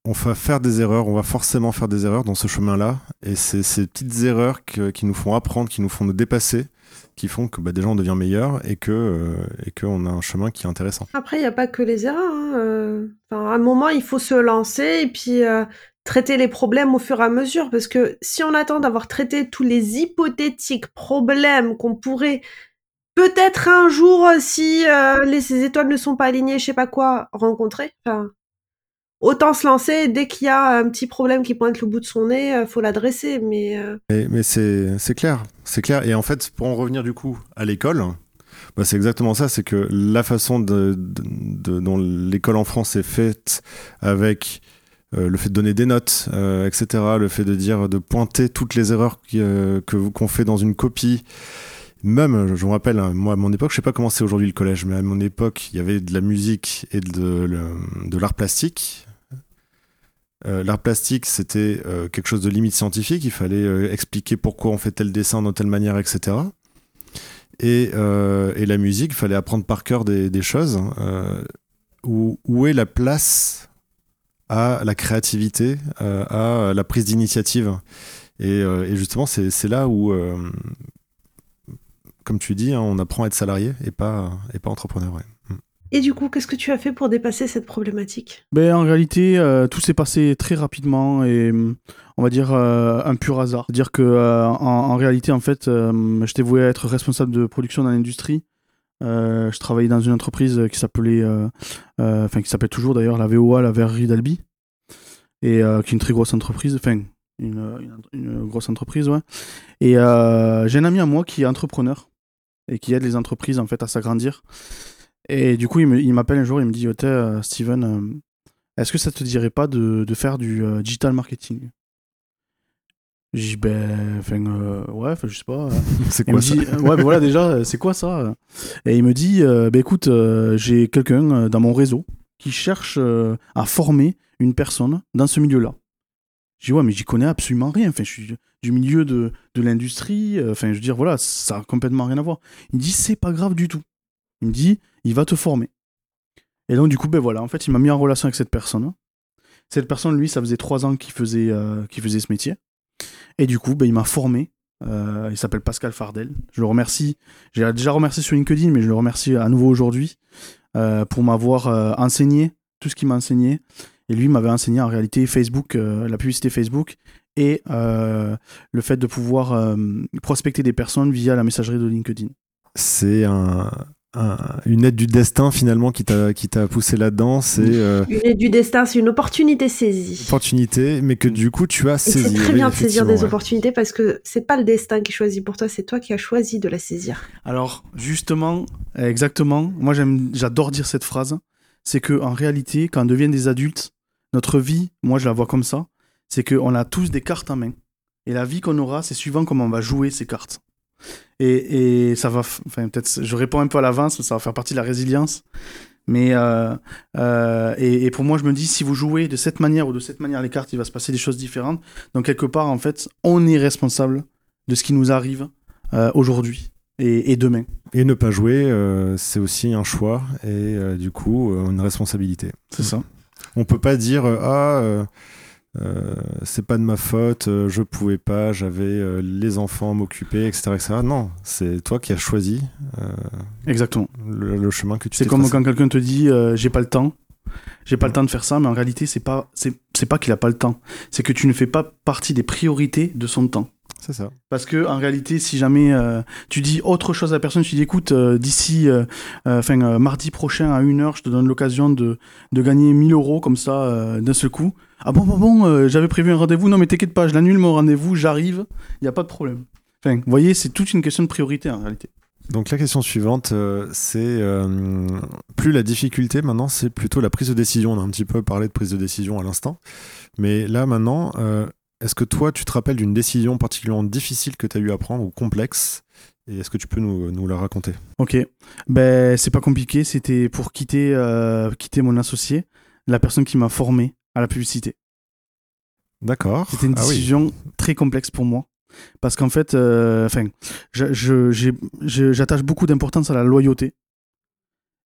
on va faire des erreurs, on va forcément faire des erreurs dans ce chemin-là. Et c'est ces petites erreurs qui nous font apprendre, qui nous font nous dépasser, qui font que bah, déjà on devient meilleur et que euh, qu'on a un chemin qui est intéressant. Après, il n'y a pas que les erreurs. Hein, euh. à un moment, il faut se lancer et puis euh, traiter les problèmes au fur et à mesure. Parce que si on attend d'avoir traité tous les hypothétiques problèmes qu'on pourrait peut-être un jour, si les, ces étoiles ne sont pas alignées, je sais pas quoi, rencontrer. Autant se lancer dès qu'il y a un petit problème qui pointe le bout de son nez, faut l'adresser. Mais, mais, c'est clair, c'est clair. Et en fait, pour en revenir du coup à l'école, bah, c'est exactement ça, c'est que la façon de, dont l'école en France est faite avec euh, le fait de donner des notes, euh, etc., le fait de dire, de pointer toutes les erreurs euh, que qu'on fait dans une copie. Même, je me rappelle, hein, moi à mon époque, je sais pas comment c'est aujourd'hui le collège, mais à mon époque, il y avait de la musique et de, de l'art plastique. L'art plastique, c'était quelque chose de limite scientifique. Il fallait expliquer pourquoi on fait tel dessin de telle manière, etc. Et, euh, la musique, il fallait apprendre par cœur des, choses. Euh, où, est la place à la créativité, euh, à la prise d'initiative? Et, justement, c'est là où, comme tu dis, hein, on apprend à être salarié et pas, et pas entrepreneur. Et du coup, qu'est-ce que tu as fait pour dépasser cette problématique? Ben, En réalité, euh, tout s'est passé très rapidement et on va dire euh, un pur hasard. C'est-à-dire que euh, en, réalité, en fait, j'étais voué à être responsable de production dans l'industrie. je travaillais dans une entreprise qui s'appelait, enfin qui s'appelle toujours d'ailleurs la VOA, la Verrerie d'Albi, et qui est une très grosse entreprise, enfin une, une, grosse entreprise, ouais. Et j'ai un ami à moi qui est entrepreneur et qui aide les entreprises en fait à s'agrandir. Et du coup, il m'appelle un jour, il me dit euh, Steven, euh, est-ce que ça te dirait pas de, de faire du euh, digital marketing? J'ai dit ben, enfin, ouais, je sais pas. <laughs> c'est quoi ça Ouais, ben voilà, déjà, c'est quoi ça Et il me dit ben écoute, j'ai quelqu'un dans mon réseau qui cherche à former une personne dans ce milieu-là. J'ai dit ouais, mais j'y connais absolument rien. Enfin, je suis du milieu de, de l'industrie. Enfin, je veux dire, voilà, ça a complètement rien à voir. Il me dit c'est pas grave du tout. Il me dit, il va te former. Et donc, du coup, ben voilà, en fait, il m'a mis en relation avec cette personne. Cette personne, lui, ça faisait trois ans qu'il faisait, euh, faisait ce métier. Et du coup, ben, il m'a formé. Euh, il s'appelle Pascal Fardel. Je le remercie. J'ai déjà remercié sur LinkedIn, mais je le remercie à nouveau aujourd'hui euh, pour m'avoir enseigné tout ce qu'il m'a enseigné. Et lui m'avait enseigné en réalité Facebook, la publicité Facebook et le fait de pouvoir prospecter des personnes via la messagerie de LinkedIn. C'est un, une aide du destin finalement qui t'a qui t'a poussé là-dedans c'est euh, une aide du destin c'est une opportunité saisie. Opportunité mais que du coup tu as saisi c'est très bien de saisir des opportunités parce que c'est pas le destin qui choisit pour toi c'est toi qui as choisi de la saisir. Alors justement exactement moi j'aime j'adore dire cette phrase. C'est que en réalité quand on devient des adultes notre vie moi je la vois comme ça c'est qu'on a tous des cartes en main. Et la vie qu'on aura c'est suivant comment on va jouer ces cartes et, ça va, enfin, peut-être, je réponds un peu à l'avance, ça va faire partie de la résilience. Mais euh, euh, et, pour moi, je me dis, si vous jouez de cette manière ou de cette manière les cartes, il va se passer des choses différentes. Donc quelque part, en fait, on est responsable de ce qui nous arrive euh, aujourd'hui et, demain. Et ne pas jouer, c'est aussi un choix et du coup une responsabilité. C'est ça. On peut pas dire ah c'est pas de ma faute, euh, je pouvais pas, j'avais euh, les enfants à m'occuper, etc., Non, c'est toi qui as choisi Exactement. Le, chemin que tu C'est comme quand quelqu'un te dit j'ai pas le temps, j'ai pas le temps de faire ça, mais en réalité, c'est pas, c'est, pas qu'il a pas le temps, c'est que tu ne fais pas partie des priorités de son temps. C'est ça. Parce que en réalité, si jamais tu dis autre chose à la personne, tu dis écoute, d'ici, enfin mardi prochain à 1h, je te donne l'occasion de, de gagner 1000 euros comme ça d'un seul coup. Ah bon, bon, bon, euh, j'avais prévu un rendez-vous. Non, mais t'inquiète pas, je l'annule mon rendez-vous, j'arrive, il n'y a pas de problème. Enfin, vous voyez, c'est toute une question de priorité en réalité. Donc la question suivante, euh, c'est euh, plus la difficulté maintenant, c'est plutôt la prise de décision. On a un petit peu parlé de prise de décision à l'instant. Mais là maintenant, est-ce que toi, tu te rappelles d'une décision particulièrement difficile que tu as eu à prendre ou complexe? Et est-ce que tu peux nous, nous la raconter? Ok, ben c'est pas compliqué, c'était pour quitter, quitter mon associé, la personne qui m'a formé à la publicité. D'accord. C'était une ah décision très complexe pour moi. Parce qu'en fait, euh, j'attache beaucoup d'importance à la loyauté.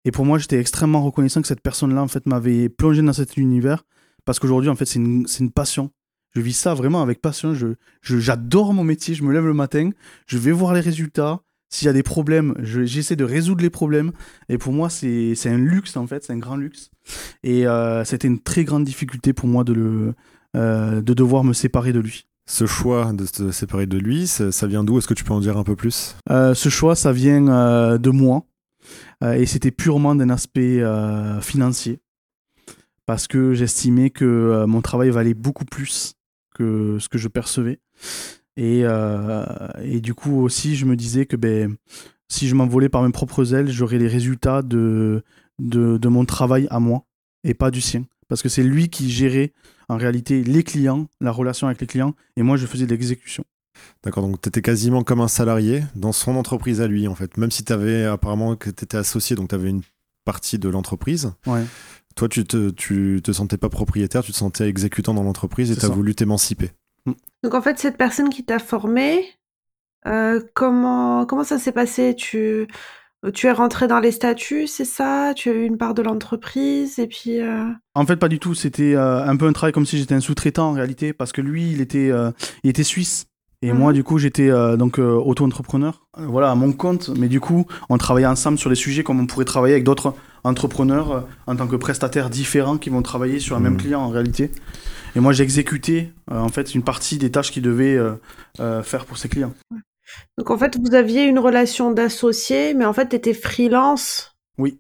Et pour moi, j'étais extrêmement reconnaissant que cette personne-là, en fait, m'avait plongé dans cet univers. Parce qu'aujourd'hui, en fait, c'est une, une, passion. Je vis ça vraiment avec passion. Je, j'adore mon métier. Je me lève le matin. Je vais voir les résultats. S'il y a des problèmes, j'essaie de résoudre les problèmes. Et pour moi, c'est un luxe, en fait, c'est un grand luxe. Et euh, c'était une très grande difficulté pour moi de, le, euh, de devoir me séparer de lui. Ce choix de te séparer de lui, ça, vient d'où? Est-ce que tu peux en dire un peu plus? Ce choix, ça vient de moi. et c'était purement d'un aspect financier. Parce que j'estimais que mon travail valait beaucoup plus que ce que je percevais. Et, et, du coup aussi, je me disais que ben, si je m'envolais par mes propres ailes, j'aurais les résultats de, de, mon travail à moi et pas du sien. Parce que c'est lui qui gérait en réalité les clients, la relation avec les clients, et moi je faisais de l'exécution. D'accord, donc tu étais quasiment comme un salarié dans son entreprise à lui, en fait. Même si tu avais apparemment que tu étais associé, donc tu avais une partie de l'entreprise. Ouais. Toi, tu te, tu te sentais pas propriétaire, tu te sentais exécutant dans l'entreprise et tu as voulu t'émanciper. Mm. Donc en fait, cette personne qui t'a formé, euh, comment, comment ça s'est passé? Tu, tu es rentré dans les statuts, c'est ça? Tu as eu une part de l'entreprise et puis. Euh en fait, pas du tout. C'était euh, un peu un travail comme si j'étais un sous-traitant en réalité, parce que lui, il était, il était suisse. Et moi, mhm. du coup, j'étais donc auto-entrepreneur, voilà, à mon compte. Mais du coup, on travaillait ensemble sur des sujets comme on pourrait travailler avec d'autres entrepreneurs en tant que prestataires différents qui vont travailler sur un même mhm. client en réalité. Et moi, j'ai exécuté en fait une partie des tâches qu'il devait faire pour ses clients. Donc en fait, vous aviez une relation d'associé, mais en fait, tu étais freelance. Oui.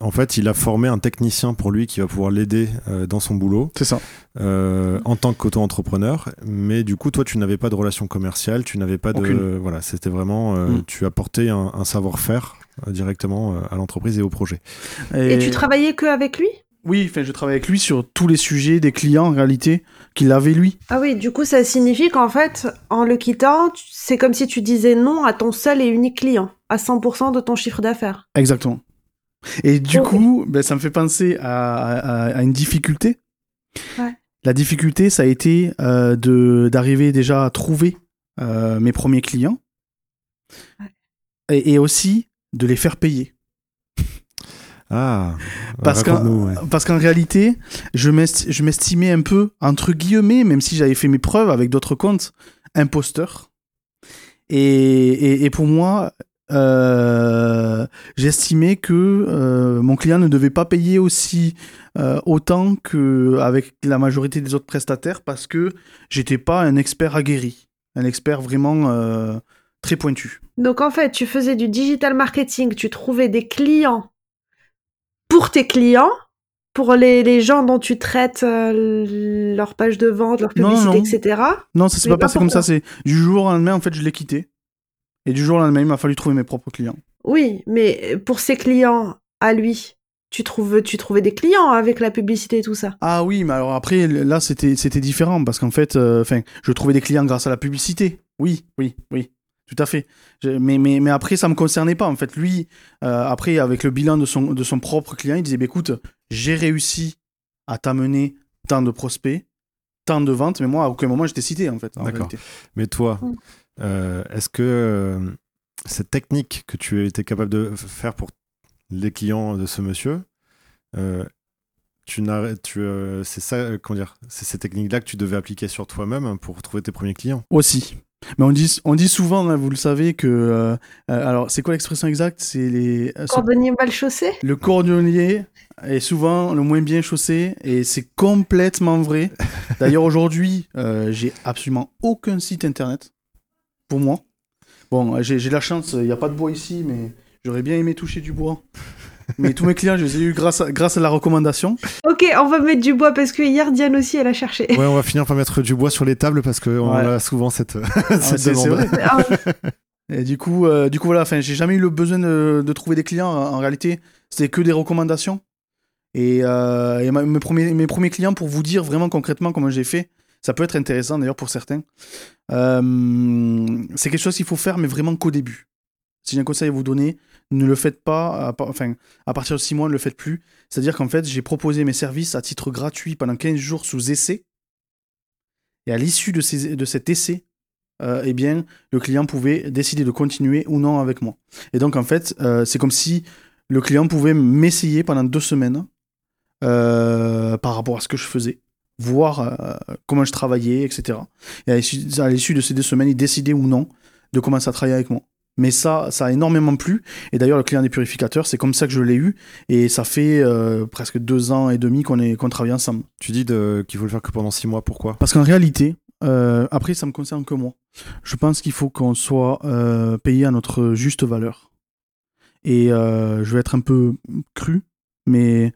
En fait, il a formé un technicien pour lui qui va pouvoir l'aider euh, dans son boulot. C'est ça. Euh, en tant qu'auto-entrepreneur. Mais du coup, toi, tu n'avais pas de relation commerciale, tu n'avais pas de. Voilà, c'était vraiment. Euh, mm. Tu apportais un, un savoir-faire directement à l'entreprise et au projet. Et... tu travaillais que avec lui? Oui, enfin, je travaille avec lui sur tous les sujets des clients en réalité qu'il avait lui. Ah oui, du coup, ça signifie qu'en fait, en le quittant, c'est comme si tu disais non à ton seul et unique client, à 100% de ton chiffre d'affaires. Exactement. Et du coup, ben, ça me fait penser à, une difficulté. La difficulté, ça a été euh, de d'arriver déjà à trouver euh, mes premiers clients et aussi de les faire payer. Ah, parce qu'en réalité, je m'estimais un peu, entre guillemets, même si j'avais fait mes preuves avec d'autres comptes, imposteur. Et, et, pour moi, euh, j'estimais que euh, mon client ne devait pas payer aussi euh, autant qu'avec la majorité des autres prestataires parce que j'étais pas un expert aguerri, un expert vraiment très pointu. Donc en fait, tu faisais du digital marketing, tu trouvais des clients pour tes clients, pour les, les gens dont tu traites euh, leur page de vente, leur publicité, etc. Non, ça s'est pas, passé comme ça. C'est du jour au lendemain, en fait, je l'ai quitté. Et du jour au lendemain, il m'a fallu trouver mes propres clients. Oui, mais pour ses clients, à lui, tu trouves tu trouvais des clients avec la publicité et tout ça ah oui mais alors après là c'était c'était différent parce qu'en fait euh, enfin je trouvais des clients grâce à la publicité oui oui oui tout à fait. mais, mais, mais après, ça me concernait pas. En fait, lui, euh, après, avec le bilan de son, de son propre client, il disait bah, écoute, j'ai réussi à t'amener tant de prospects, tant de ventes, mais moi, à aucun moment, j'étais cité, en fait. D'accord. Mais toi, mm. euh, est-ce que euh, cette technique que tu étais capable de faire pour les clients de ce monsieur, tu tu, c'est ça, comment dire, c'est ces techniques-là que tu devais appliquer sur toi-même pour trouver tes premiers clients? Aussi. Mais on dit, on dit souvent, hein, vous le savez, que. Euh, euh, alors, c'est quoi l'expression exacte? C'est les. Euh, cordonnier mal chaussé? Le cordonnier est souvent le moins bien chaussé, et c'est complètement vrai. D'ailleurs, <laughs> aujourd'hui, j'ai absolument aucun site internet pour moi. Bon, j'ai la chance, il n'y a pas de bois ici, mais j'aurais bien aimé toucher du bois. Mais tous mes clients, je les ai eu grâce à, grâce à la recommandation. Ok, on va mettre du bois parce que hier, Diane aussi, elle a cherché. Ouais, on va finir par mettre du bois sur les tables parce qu'on a souvent cette, <laughs> cette demande. Vrai. Ah <laughs> Et du coup, euh, du coup voilà, enfin, j'ai jamais eu le besoin de, trouver des clients. En réalité, c'était que des recommandations. Et, euh, mes, premiers, mes premiers clients, pour vous dire vraiment concrètement comment j'ai fait, ça peut être intéressant d'ailleurs pour certains. Euh, c'est quelque chose qu'il faut faire, mais vraiment qu'au début. Si j'ai un conseil à vous donner, ne le faites pas, enfin, à partir de 6 mois, ne le faites plus. C'est-à-dire qu'en fait, j'ai proposé mes services à titre gratuit pendant 15 jours sous essai. Et à l'issue de cet essai, euh, eh bien, le client pouvait décider de continuer ou non avec moi. Et donc, en fait, euh, c'est comme si le client pouvait m'essayer pendant deux semaines euh, par rapport à ce que je faisais, voir comment je travaillais, etc. Et à l'issue de ces deux semaines, il décidait ou non de commencer à travailler avec moi. Mais ça, ça a énormément plu. Et d'ailleurs, le client des purificateurs, c'est comme ça que je l'ai eu. Et ça fait euh, presque deux ans et demi qu'on qu'on travaille ensemble. Tu dis qu'il faut le faire que pendant six mois. Pourquoi? Parce qu'en réalité, après, ça me concerne que moi. Je pense qu'il faut qu'on soit payé à notre juste valeur. Et je vais être un peu cru, mais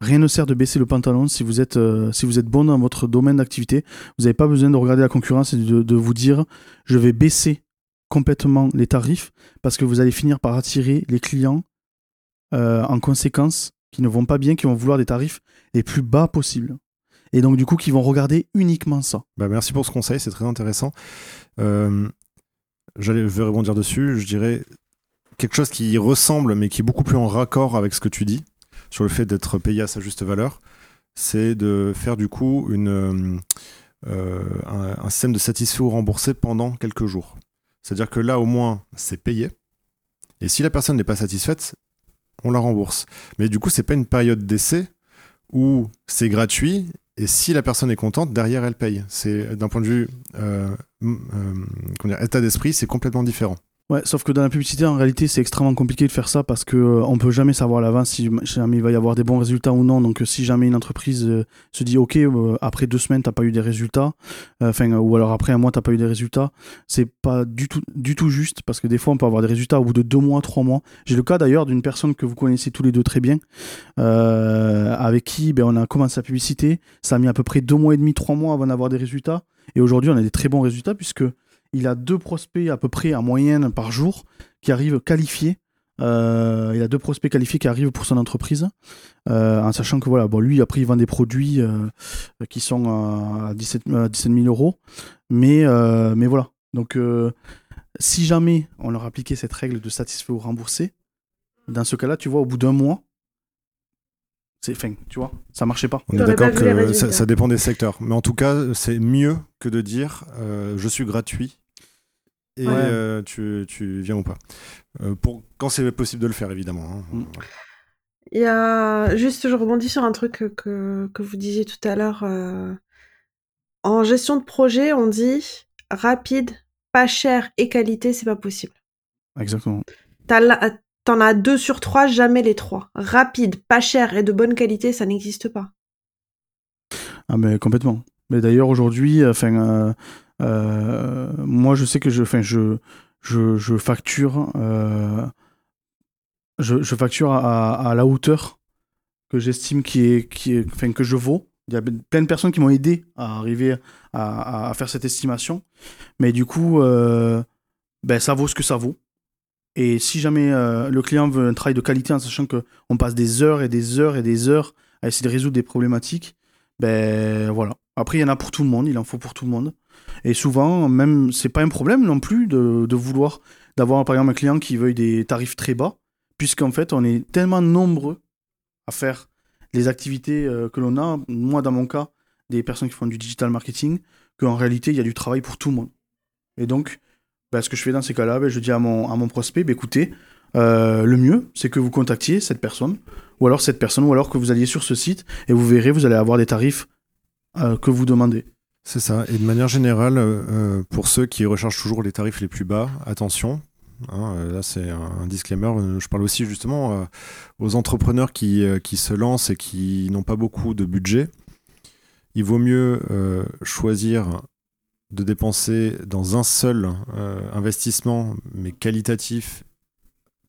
rien ne sert de baisser le pantalon si vous êtes, si vous êtes bon dans votre domaine d'activité. Vous n'avez pas besoin de regarder la concurrence et de, de, vous dire je vais baisser complètement les tarifs parce que vous allez finir par attirer les clients en conséquence qui ne vont pas bien, qui vont vouloir des tarifs les plus bas possibles. Et donc, du coup, qui vont regarder uniquement ça. Bah, merci pour ce conseil, c'est très intéressant. Euh, J'allais rebondir dessus, je dirais quelque chose qui ressemble, mais qui est beaucoup plus en raccord avec ce que tu dis, sur le fait d'être payé à sa juste valeur, c'est de faire du coup euh, un, un, système de satisfait ou remboursé pendant quelques jours. C'est-à-dire que là, au moins, c'est payé. Et si la personne n'est pas satisfaite, on la rembourse. Mais du coup, c'est pas une période d'essai où c'est gratuit et si la personne est contente, derrière elle paye. C'est d'un point de vue euh, euh, état d'esprit, c'est complètement différent. Ouais, sauf que dans la publicité, en réalité, c'est extrêmement compliqué de faire ça parce que euh, on peut jamais savoir à l'avance si jamais il va y avoir des bons résultats ou non. Donc, si jamais une entreprise euh, se dit, ok, euh, après deux semaines, t'as pas eu des résultats, enfin, ou alors après un mois, t'as pas eu des résultats, c'est pas du tout, du tout juste parce que des fois, on peut avoir des résultats au bout de deux mois, trois mois. J'ai le cas d'ailleurs d'une personne que vous connaissez tous les deux très bien, avec qui, ben, on a commencé la publicité. Ça a mis à peu près deux mois et demi, trois mois avant d'avoir des résultats. Et aujourd'hui, on a des très bons résultats puisque il a deux prospects à peu près en moyenne par jour qui arrivent qualifiés. Euh, il a deux prospects qualifiés qui arrivent pour son entreprise, euh, en sachant que voilà, bon, lui après il vend des produits euh, qui sont à 17, 17 000 euros, mais, mais voilà. Donc si jamais on leur appliquait cette règle de satisfait ou remboursé, dans ce cas-là, tu vois, au bout d'un mois, c'est fin, tu vois, ça marchait pas. On est d'accord que ça, dépend des secteurs, mais en tout cas, c'est mieux que de dire euh, je suis gratuit et euh, tu, tu, viens ou pas. Euh, pour quand c'est possible de le faire, évidemment. Hein. Mm. Il y a juste, je rebondis sur un truc que, que vous disiez tout à l'heure. En gestion de projet, on dit rapide, pas cher et qualité, c'est pas possible. Exactement. T'as T'en as deux sur trois, jamais les trois. Rapide, pas cher et de bonne qualité, ça n'existe pas. Ah mais complètement. Mais d'ailleurs aujourd'hui, enfin, euh, euh, moi je sais que je, enfin, je, je, facture, euh, je, facture à, la hauteur que j'estime qui est, qui enfin, que je vaux. Il y a plein de personnes qui m'ont aidé à arriver à, faire cette estimation, mais du coup, ben ça vaut ce que ça vaut. Et si jamais euh, le client veut un travail de qualité en sachant qu'on passe des heures et des heures et des heures à essayer de résoudre des problématiques, ben voilà. Après, il y en a pour tout le monde, il en faut pour tout le monde. Et souvent, même, c'est pas un problème non plus de, vouloir, d'avoir par exemple un client qui veuille des tarifs très bas, puisqu'en fait, on est tellement nombreux à faire les activités euh, que l'on a. Moi, dans mon cas, des personnes qui font du digital marketing, qu'en réalité, il y a du travail pour tout le monde. Et donc, bah, ce que je fais dans ces cas-là, bah, je dis à mon, à mon prospect, bah, écoutez, euh, le mieux, c'est que vous contactiez cette personne, ou alors cette personne, ou alors que vous alliez sur ce site, et vous verrez, vous allez avoir des tarifs euh, que vous demandez. C'est ça. Et de manière générale, euh, pour ceux qui recherchent toujours les tarifs les plus bas, attention. Hein, là, c'est un, disclaimer. Je parle aussi justement aux entrepreneurs qui, qui se lancent et qui n'ont pas beaucoup de budget. Il vaut mieux choisir de dépenser dans un seul euh, investissement, mais qualitatif,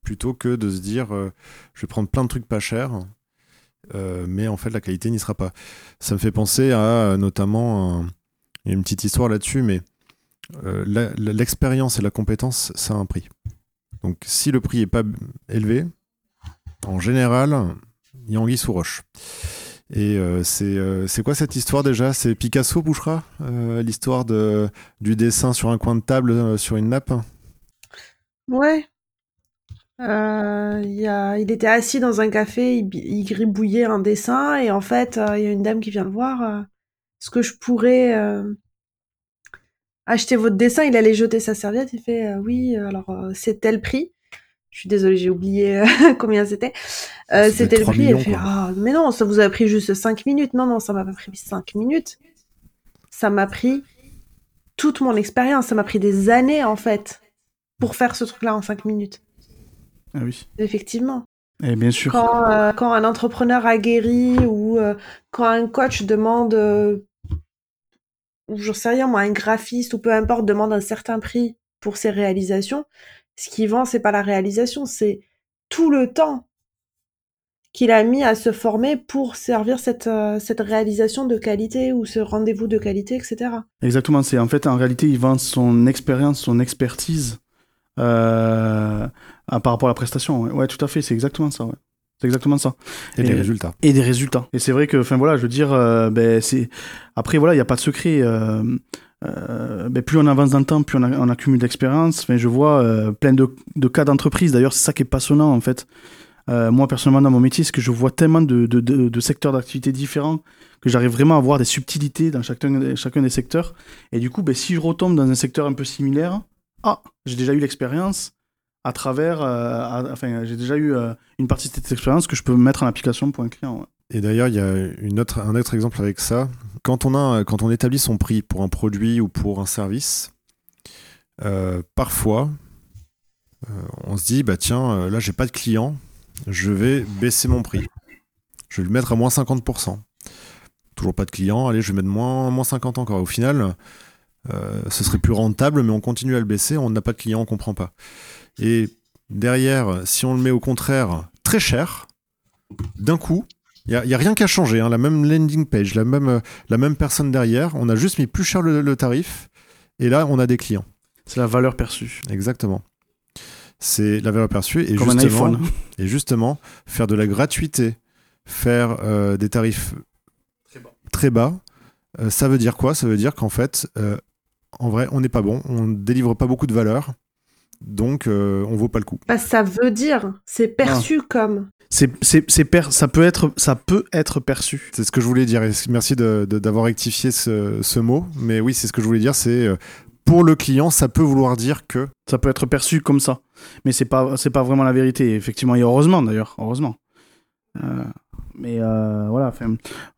plutôt que de se dire euh, je vais prendre plein de trucs pas chers, euh, mais en fait la qualité n'y sera pas. Ça me fait penser à notamment, a une petite histoire là-dessus, mais l'expérience et la compétence, ça a un prix. Donc si le prix est pas élevé, en général, il y a anguille sous roche. Et euh, euh, c'est quoi cette histoire déjà? C'est Picasso, Bouchera euh, L'histoire du dessin sur un coin de table, sur une nappe? Ouais. Il, il était assis dans un café, il, gribouillait un dessin, et en fait, il y a une dame qui vient le voir. Est-ce que je pourrais acheter votre dessin? Il allait jeter sa serviette, il fait Oui, alors c'est tel prix. Je suis désolée, j'ai oublié euh, <laughs> combien c'était. Euh, c'était le prix. elle fait ah, Mais non, ça vous a pris juste 5 minutes. Non, non, ça m'a pas pris 5 minutes. Ça m'a pris toute mon expérience. Ça m'a pris des années, en fait, pour faire ce truc-là en 5 minutes. Ah oui. Effectivement. Et bien sûr. Quand, euh, quand un entrepreneur aguerri ou quand un coach demande ou j'en sais rien moi, un graphiste ou peu importe demande un certain prix pour ses réalisations, ce qui vend c'est pas la réalisation, c'est tout le temps qu'il a mis à se former pour servir cette, euh, cette réalisation de qualité ou ce rendez-vous de qualité, etc. Exactement, c'est en fait en réalité il vend son expérience, son expertise euh, par rapport à la prestation. Ouais, tout à fait, c'est exactement ça. Ouais. C'est exactement ça. Et, des résultats. Et des résultats. Et c'est vrai que, enfin voilà, je veux dire, euh, ben, c'est après voilà, il n'y a pas de secret. Ben, plus on avance dans le temps, plus on, accumule d'expérience. Je vois plein de, cas d'entreprise. D'ailleurs, c'est ça qui est passionnant en fait. Euh, moi, personnellement, dans mon métier, c'est que je vois tellement de, secteurs d'activité différents que j'arrive vraiment à voir des subtilités dans chacun, des secteurs. Et du coup, ben, si je retombe dans un secteur un peu similaire, ah, j'ai déjà eu l'expérience à travers. Euh, enfin, j'ai déjà eu euh, une partie de cette expérience que je peux mettre en application pour un client. Et d'ailleurs, il y a un autre exemple avec ça. Quand on, établit son prix pour un produit ou pour un service, parfois, on se dit, bah tiens, là, j'ai pas de clients je vais baisser mon prix. Je vais le mettre à moins 50%. Toujours pas de clients, allez, je vais mettre moins, moins 50 encore. Au final, euh, ce serait plus rentable, mais on continue à le baisser, on n'a pas de clients, on comprend pas. Et derrière, si on le met au contraire très cher, d'un coup, il n'y a, rien qu'à changer. Hein. la même landing page, la même, la même personne derrière, on a juste mis plus cher le tarif, et là, on a des clients. C'est la valeur perçue. Exactement c'est la valeur perçue et justement, et justement faire de la gratuité, faire euh, des tarifs très bas, euh, ça veut dire quoi? Ça veut dire qu'en fait, euh, en vrai, on n'est pas bon, on délivre pas beaucoup de valeur, donc on vaut pas le coup. Bah, ça veut dire, c'est perçu comme. C'est, c'est, ça peut être, ça peut être perçu. C'est ce que je voulais dire. merci d'avoir rectifié ce, ce, mot. Mais oui, c'est ce que je voulais dire. C'est pour le client, ça peut vouloir dire que. Ça peut être perçu comme ça. Mais c'est pas, c'est pas vraiment la vérité, effectivement. Et heureusement, d'ailleurs. Heureusement. Euh, mais euh, voilà,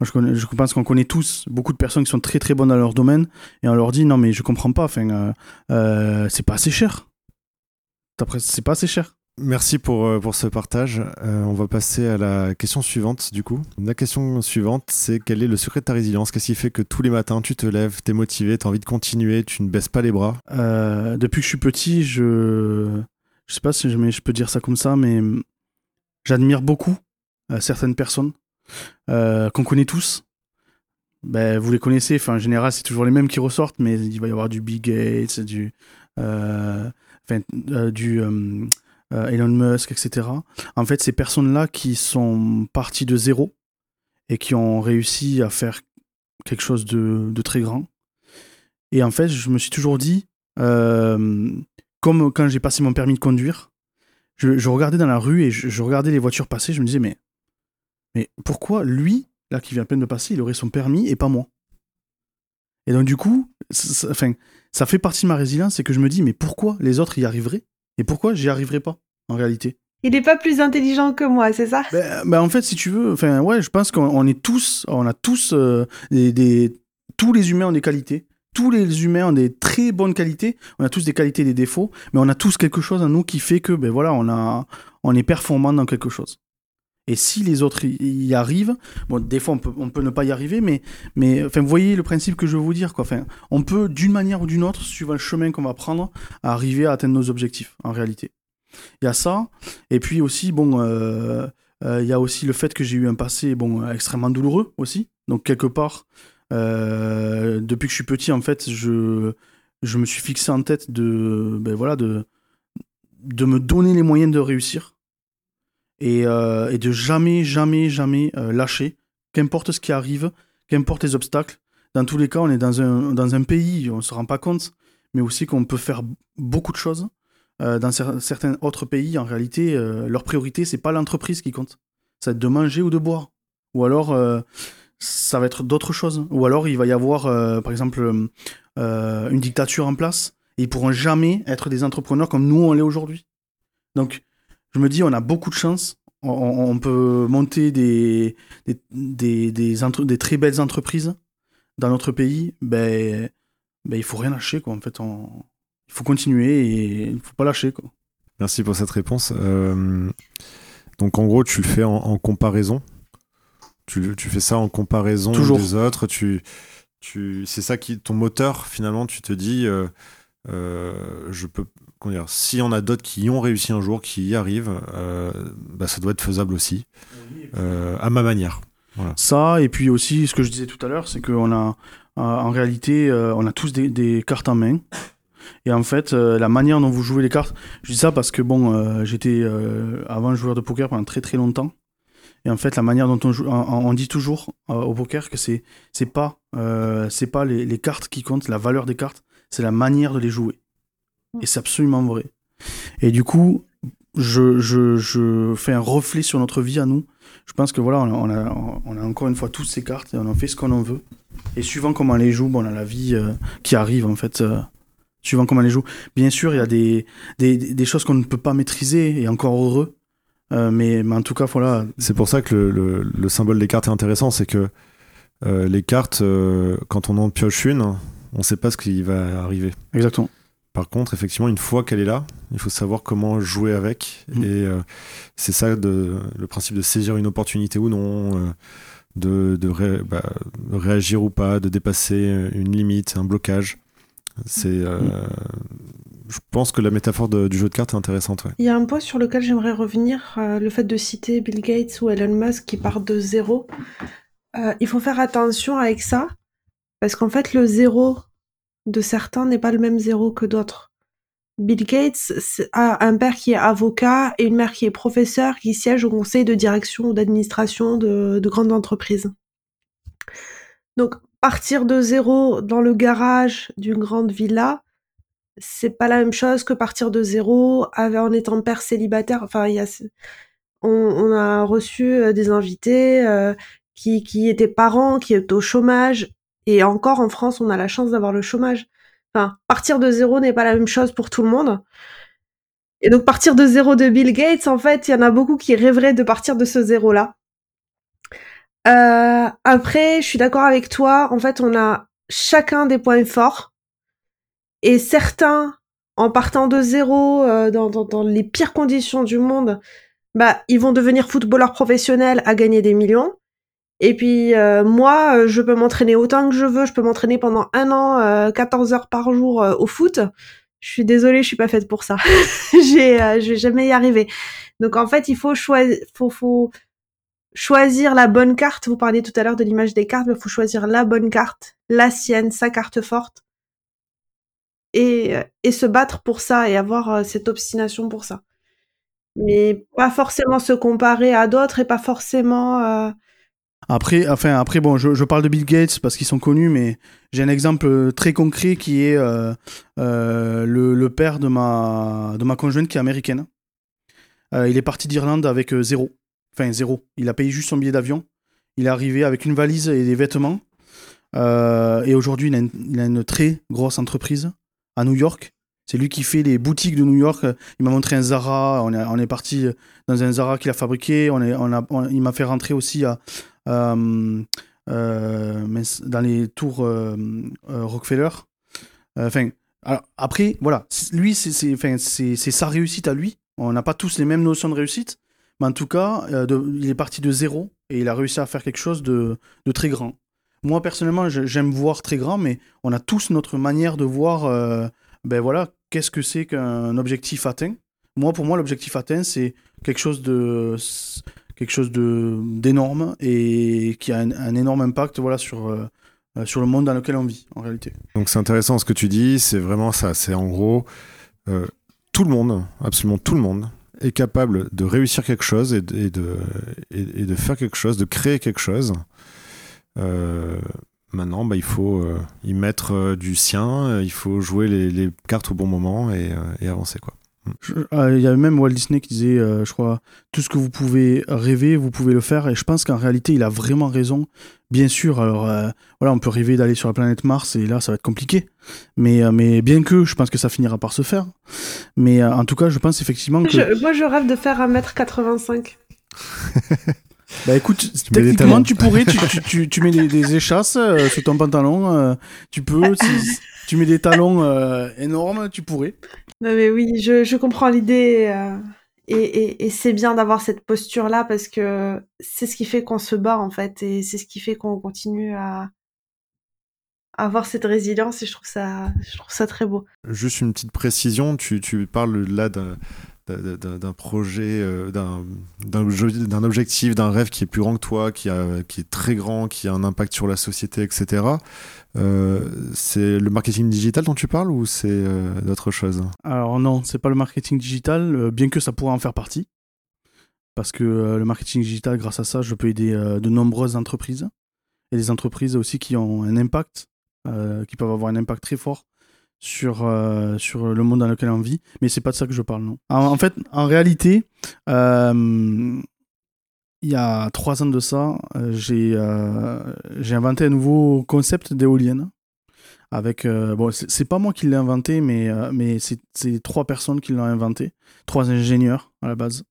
je, connais, je, pense qu'on connaît tous beaucoup de personnes qui sont très très bonnes dans leur domaine et on leur dit non, mais je comprends pas, enfin, euh, c'est pas assez cher. C'est pas assez cher. Merci pour, euh, pour ce partage. Euh, on va passer à la question suivante du coup. La question suivante, c'est quel est le secret de ta résilience? Qu'est-ce qui fait que tous les matins tu te lèves, tu es motivé, tu as envie de continuer, tu ne baisses pas les bras? Euh, Depuis que je suis petit, je je sais pas si je, je peux dire ça comme ça, mais j'admire beaucoup certaines personnes qu'on connaît tous. Ben, vous les connaissez, en général, c'est toujours les mêmes qui ressortent, mais il va y avoir du Big Gates, du. du Elon Musk, etc. En fait, ces personnes-là qui sont parties de zéro et qui ont réussi à faire quelque chose de, très grand. Et en fait, je me suis toujours dit, euh, comme quand j'ai passé mon permis de conduire, je, regardais dans la rue et je, regardais les voitures passer, je me disais, mais, pourquoi lui, là qui vient à peine de passer, il aurait son permis et pas moi? Et donc du coup, ça fait partie de ma résilience, c'est que je me dis, mais pourquoi les autres y arriveraient? Et pourquoi j'y arriverai pas, en réalité? Il n'est pas plus intelligent que moi, c'est ça? Ben, ben, En fait, si tu veux, enfin, ouais, je pense qu'on est tous, on a tous euh, des, Tous les humains ont des qualités. Tous les humains ont des très bonnes qualités. On a tous des qualités et des défauts, mais on a tous quelque chose en nous qui fait que, ben voilà, on, a, on est performant dans quelque chose. Et si les autres y arrivent, bon, des fois on peut, on peut ne pas y arriver, mais, enfin, vous voyez le principe que je veux vous dire. Quoi. On peut d'une manière ou d'une autre, suivant le chemin qu'on va prendre, arriver à atteindre nos objectifs, en réalité. Il y a ça. Et puis aussi, bon, euh, euh, il y a aussi le fait que j'ai eu un passé extrêmement douloureux aussi. Donc, quelque part, euh, depuis que je suis petit, en fait, je, me suis fixé en tête de, ben, voilà, de me donner les moyens de réussir euh, et, de jamais, jamais, jamais euh, lâcher, qu'importe ce qui arrive, qu'importe les obstacles. Dans tous les cas, on est dans un, dans un pays, on ne se rend pas compte, mais aussi qu'on peut faire beaucoup de choses. Euh, dans certains autres pays, en réalité, leur priorité, c'est pas l'entreprise qui compte. Ça va être de manger ou de boire. Ou alors, ça va être d'autres choses. Ou alors, il va y avoir, par exemple, une dictature en place. Et ils pourront jamais être des entrepreneurs comme nous, on l'est aujourd'hui. Donc, je me dis, on a beaucoup de chance. On, peut monter des, des, des, des, très belles entreprises dans notre pays. Ben, ben, il faut rien lâcher, quoi. En fait, on, il faut continuer et il faut pas lâcher, quoi. Merci pour cette réponse. Euh, donc, en gros, tu le fais en, comparaison. Tu, tu, fais ça en comparaison des autres. Tu, Tu, c'est ça qui, ton moteur, finalement, tu te dis, je peux, comment dire, s'il y en a d'autres qui y ont réussi un jour, qui y arrivent, bah, ça doit être faisable aussi, à ma manière. Ça, et puis aussi, ce que je disais tout à l'heure, c'est qu'on a, en réalité, on a tous des, cartes en main. Et en fait, euh, la manière dont vous jouez les cartes, je dis ça parce que bon, euh, j'étais euh, avant joueur de poker pendant très très longtemps. Et en fait, la manière dont on joue, on, dit toujours au poker que c'est c'est pas c'est pas les, cartes qui comptent, la valeur des cartes, c'est la manière de les jouer. Et c'est absolument vrai. Et du coup, je, je, je, fais un reflet sur notre vie à nous. Je pense que voilà, on a, on a, encore une fois toutes ces cartes et on en fait ce qu'on en veut. Et suivant comment on les joue, bon, on a la vie qui arrive en fait suivant comment elle les joue. Bien sûr, il y a des, des, des choses qu'on ne peut pas maîtriser, et encore heureux. Euh, mais, mais, en tout cas, voilà. C'est pour ça que le, le, symbole des cartes est intéressant, c'est que euh, les cartes, euh, quand on en pioche une, on ne sait pas ce qui va arriver. Exactement. Par contre, effectivement, une fois qu'elle est là, il faut savoir comment jouer avec. Mm. Et c'est ça de, le principe de saisir une opportunité ou non, de, de bah, réagir ou pas, de dépasser une limite, un blocage. C'est, euh, je pense que la métaphore du jeu de cartes est intéressante. Il y a un point sur lequel j'aimerais revenir, euh, le fait de citer Bill Gates ou Elon Musk qui partent de zéro. Euh, il faut faire attention avec ça, parce qu'en fait, le zéro de certains n'est pas le même zéro que d'autres. Bill Gates a un père qui est avocat et une mère qui est professeur qui siège au conseil de direction ou d'administration de, de grandes entreprises. Donc, partir de zéro dans le garage d'une grande villa, c'est pas la même chose que partir de zéro en étant père célibataire. Enfin, on, a reçu euh, des invités euh, qui, qui étaient parents, qui étaient au chômage. Et encore en France, on a la chance d'avoir le chômage. Enfin, partir de zéro n'est pas la même chose pour tout le monde. Et donc partir de zéro de Bill Gates, en fait, il y en a beaucoup qui rêveraient de partir de ce zéro-là. Euh, après, je suis d'accord avec toi. En fait, on a chacun des points forts. Et certains, en partant de zéro, euh, dans, dans, les pires conditions du monde, bah, ils vont devenir footballeurs professionnels à gagner des millions. Et puis euh, moi, je peux m'entraîner autant que je veux. Je peux m'entraîner pendant un an, 14 heures par jour au foot. Je suis désolée, je suis pas faite pour ça. <laughs> J'ai, je vais jamais y arriver. Donc en fait, il faut choisir, faut, faut, choisir la bonne carte. Vous parliez tout à l'heure de l'image des cartes, il faut choisir la bonne carte, la sienne, sa carte forte, et, euh, et se battre pour ça et avoir euh, cette obstination pour ça. Mais pas forcément se comparer à d'autres et pas forcément. Euh, après, enfin, après, bon, je, je parle de Bill Gates parce qu'ils sont connus, mais j'ai un exemple très concret qui est euh, le, le, père de ma, de ma conjointe qui est américaine. il est parti d'Irlande avec zéro. Enfin, zéro. Il a payé juste son billet d'avion. Il est arrivé avec une valise et des vêtements. Euh, et aujourd'hui, il, a une très grosse entreprise à New York. C'est lui qui fait les boutiques de New York. Il m'a montré un Zara. On est, on est parti dans un Zara qu'il a fabriqué. On est, on a, il m'a fait rentrer aussi à, euh, euh, dans les tours Rockefeller. Enfin, après, voilà. Lui, c'est sa réussite à lui. On n'a pas tous les mêmes notions de réussite. Mais en tout cas, euh, il est parti de zéro et il a réussi à faire quelque chose de, très grand. Moi, personnellement, j'aime voir très grand, mais on a tous notre manière de voir, euh, ben voilà, qu'est-ce que c'est qu'un objectif atteint. Moi, pour moi, l'objectif atteint, c'est quelque chose de quelque chose d'énorme et qui a un, énorme impact voilà sur euh, sur le monde dans lequel on vit en réalité. Donc c'est intéressant ce que tu dis, c'est vraiment ça, c'est en gros tout le monde, absolument tout le monde est capable de réussir quelque chose et de, et de, faire quelque chose, de créer quelque chose. Euh, maintenant, bah, il faut euh, y mettre euh, du sien, il faut jouer les, cartes au bon moment et, et avancer. Quoi. Il y a même Walt Disney qui disait, je crois, tout ce que vous pouvez rêver, vous pouvez le faire. Et je pense qu'en réalité, il a vraiment raison. Bien sûr, alors voilà, on peut rêver d'aller sur la planète Mars et là, ça va être compliqué. Mais, mais bien que, je pense que ça finira par se faire. Mais en tout cas, je pense effectivement que. moi, je rêve de faire 1m85. <laughs> Bah écoute, techniquement tu pourrais, tu, tu, tu, mets des, échasses sur ton pantalon, tu peux, tu mets des talons énormes, tu pourrais. Non mais oui, je, je comprends l'idée euh, et, et, et c'est bien d'avoir cette posture-là parce que c'est ce qui fait qu'on se bat en fait et c'est ce qui fait qu'on continue à, avoir cette résilience et je trouve ça, je trouve ça très beau. Juste une petite précision, tu, tu parles là d'un projet, euh, d'un objectif, d'un rêve qui est plus grand que toi, qui, a, qui est très grand, qui a un impact sur la société, etc. Euh, c'est le marketing digital dont tu parles ou c'est euh, d'autres choses? Alors non, c'est pas le marketing digital, bien que ça pourrait en faire partie. Parce que le marketing digital, grâce à ça, je peux aider de nombreuses entreprises. Et des entreprises aussi qui ont un impact, qui peuvent avoir un impact très fort sur, euh, sur le monde dans lequel on vit, mais c'est pas de ça que je parle, non. En, fait, en réalité, euh, il y a trois ans de ça, euh, j'ai inventé un nouveau concept d'éolienne. Avec, bon, c'est pas moi qui l'ai inventé, mais, mais c'est trois personnes qui l'ont inventé, trois ingénieurs à la base.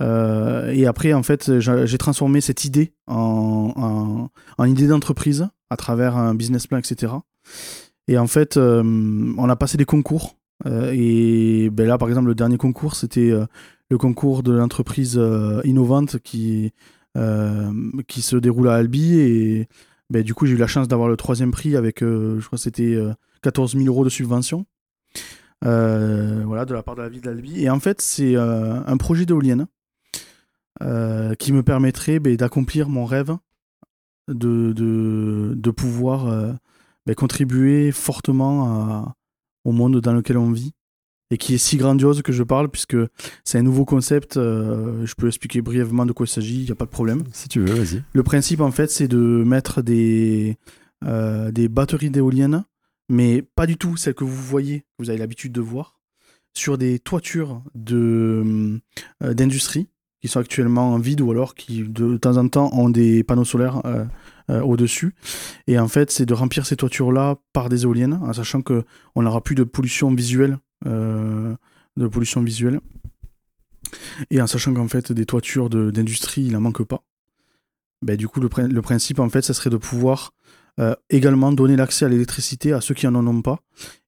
et après, en fait, j'ai transformé cette idée en, en, en idée d'entreprise à travers un business plan, etc. Et en fait, euh, on a passé des concours. Euh, et ben là, par exemple, le dernier concours, c'était euh, le concours de l'entreprise innovante qui, qui se déroule à Albi. Et ben, du coup, j'ai eu la chance d'avoir le troisième prix avec, je crois que c'était 14 000 euros de subvention. voilà, de la part de la ville d'Albi. Et en fait, c'est un projet d'éolienne qui me permettrait ben, d'accomplir mon rêve de, de, de pouvoir ben, contribuer fortement au monde dans lequel on vit et qui est si grandiose que je parle puisque c'est un nouveau concept. Euh, je peux expliquer brièvement de quoi il s'agit, il n'y a pas de problème. Si tu veux, vas-y. Le principe en fait c'est de mettre des, euh, des batteries d'éoliennes, mais pas du tout celles que vous voyez, que vous avez l'habitude de voir, sur des toitures de, euh, d'industrie qui sont actuellement vides ou alors qui de temps en temps ont des panneaux solaires euh, au-dessus. Et en fait, c'est de remplir ces toitures-là par des éoliennes, en sachant qu'on n'aura plus de pollution visuelle. Euh, de pollution visuelle. Et en sachant qu'en fait, des toitures d'industrie, il n'en manque pas. Ben, du coup, le, le, principe, en fait, ça serait de pouvoir euh, également donner l'accès à l'électricité à ceux qui n'en ont pas.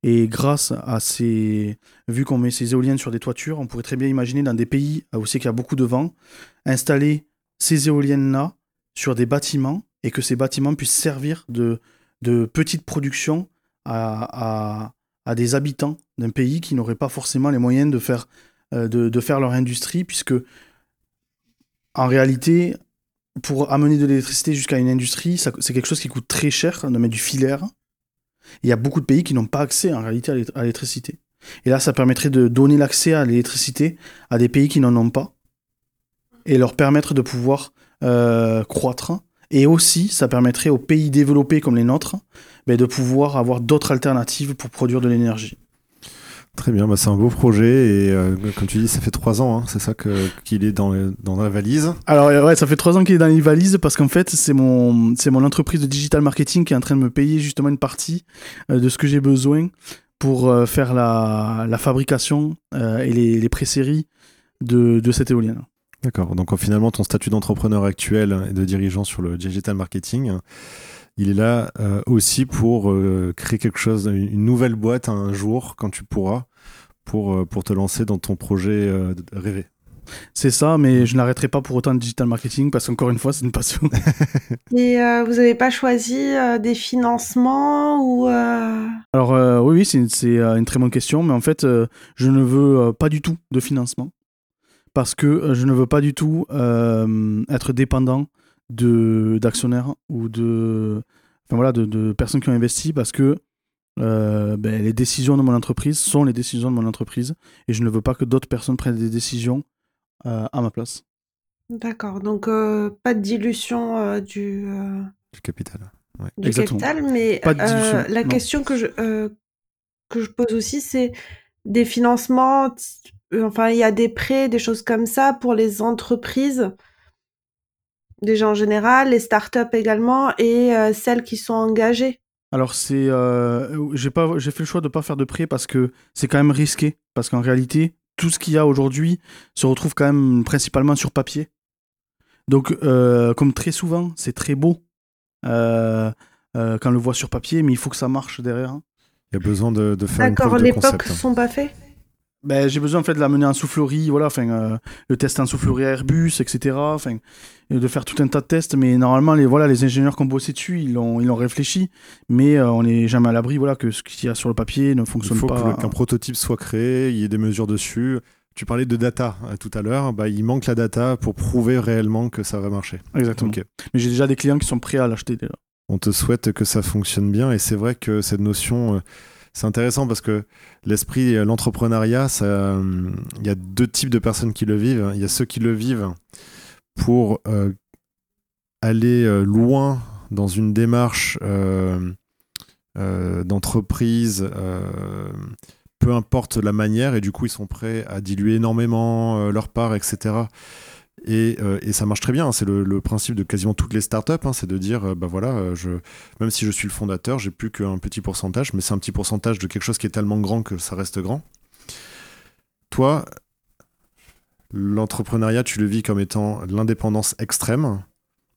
Et grâce à ces. Vu qu'on met ces éoliennes sur des toitures, on pourrait très bien imaginer dans des pays où c'est qu'il y a beaucoup de vent, installer ces éoliennes-là sur des bâtiments et que ces bâtiments puissent servir de, de petite production à, à, des habitants d'un pays qui n'auraient pas forcément les moyens de faire, euh, de, de, faire leur industrie, puisque en réalité, pour amener de l'électricité jusqu'à une industrie, c'est quelque chose qui coûte très cher de mettre du filaire. Il y a beaucoup de pays qui n'ont pas accès en réalité à l'électricité. Et là, ça permettrait de donner l'accès à l'électricité à des pays qui n'en ont pas et leur permettre de pouvoir euh, croître et aussi, ça permettrait aux pays développés comme les nôtres mais de pouvoir avoir d'autres alternatives pour produire de l'énergie. Très bien, bah c'est un beau projet et euh, comme tu dis, ça fait trois ans, hein, c'est ça qu'il est dans, dans la valise. Alors ouais, ça fait trois ans qu'il est dans les valises parce qu'en fait c'est mon c'est mon entreprise de digital marketing qui est en train de me payer justement une partie euh, de ce que j'ai besoin pour euh, faire la, la fabrication et les, les pré-séries de, de cette éolienne. D'accord. Donc finalement, ton statut d'entrepreneur actuel et de dirigeant sur le digital marketing, il est là euh, aussi pour euh, créer quelque chose, une nouvelle boîte un jour quand tu pourras, pour, euh, pour te lancer dans ton projet rêvé. C'est ça, mais je n'arrêterai pas pour autant le digital marketing parce qu'encore une fois, c'est une passion. <laughs> Et vous n'avez pas choisi des financements ou Alors oui, oui, c'est une très bonne question, mais en fait, je ne veux pas du tout de financement parce que euh, je ne veux pas du tout euh, être dépendant d'actionnaires ou de enfin voilà de, de, personnes qui ont investi parce que euh, ben, les décisions de mon entreprise sont les décisions de mon entreprise et je ne veux pas que d'autres personnes prennent des décisions à ma place. D'accord, donc pas de dilution du, du capital. Du capital, mais la question que je, que je pose aussi, c'est des financements euh, enfin, il y a des prêts, des choses comme ça pour les entreprises, déjà en général, les startups également, et euh, celles qui sont engagées. Alors c'est, euh, j'ai pas, j'ai fait le choix de pas faire de prêts parce que c'est quand même risqué, parce qu'en réalité, tout ce qu'il y a aujourd'hui se retrouve quand même principalement sur papier. Donc, comme très souvent, c'est très beau quand on le voit sur papier, mais il faut que ça marche derrière. Il y a besoin de, de faire D'accord, l'époque sont pas faits? Ben, j'ai besoin en fait de l'amener en soufflerie, voilà, enfin, euh, le test en soufflerie Airbus, etc. Enfin, de faire tout un tas de tests. Mais normalement, les, voilà, les ingénieurs qui ont bossé dessus, ils l'ont, ils ont réfléchi. Mais euh, on n'est jamais à l'abri, voilà, que ce qu'il y a sur le papier ne fonctionne pas. Il faut qu'un prototype soit créé, il y ait des mesures dessus. Tu parlais de data euh, tout à l'heure, bah, il manque la data pour prouver réellement que ça va marcher. Exactement. Mais j'ai déjà des clients qui sont prêts à l'acheter déjà. On te souhaite que ça fonctionne bien et c'est vrai que cette notion c'est intéressant parce que l'esprit, l'entrepreneuriat, il y a deux types de personnes qui le vivent. Il y a ceux qui le vivent pour euh, aller euh, loin dans une démarche euh, d'entreprise, peu importe la manière, et du coup ils sont prêts à diluer énormément leur part, etc. Euh, et, ça marche très bien. Hein. C'est le, principe de quasiment toutes les startups. Hein. c'est de dire, euh, bah voilà, euh, je, même si je suis le fondateur, j'ai plus qu'un petit pourcentage, mais c'est un petit pourcentage de quelque chose qui est tellement grand que ça reste grand. Toi, l'entrepreneuriat, tu le vis comme étant l'indépendance extrême.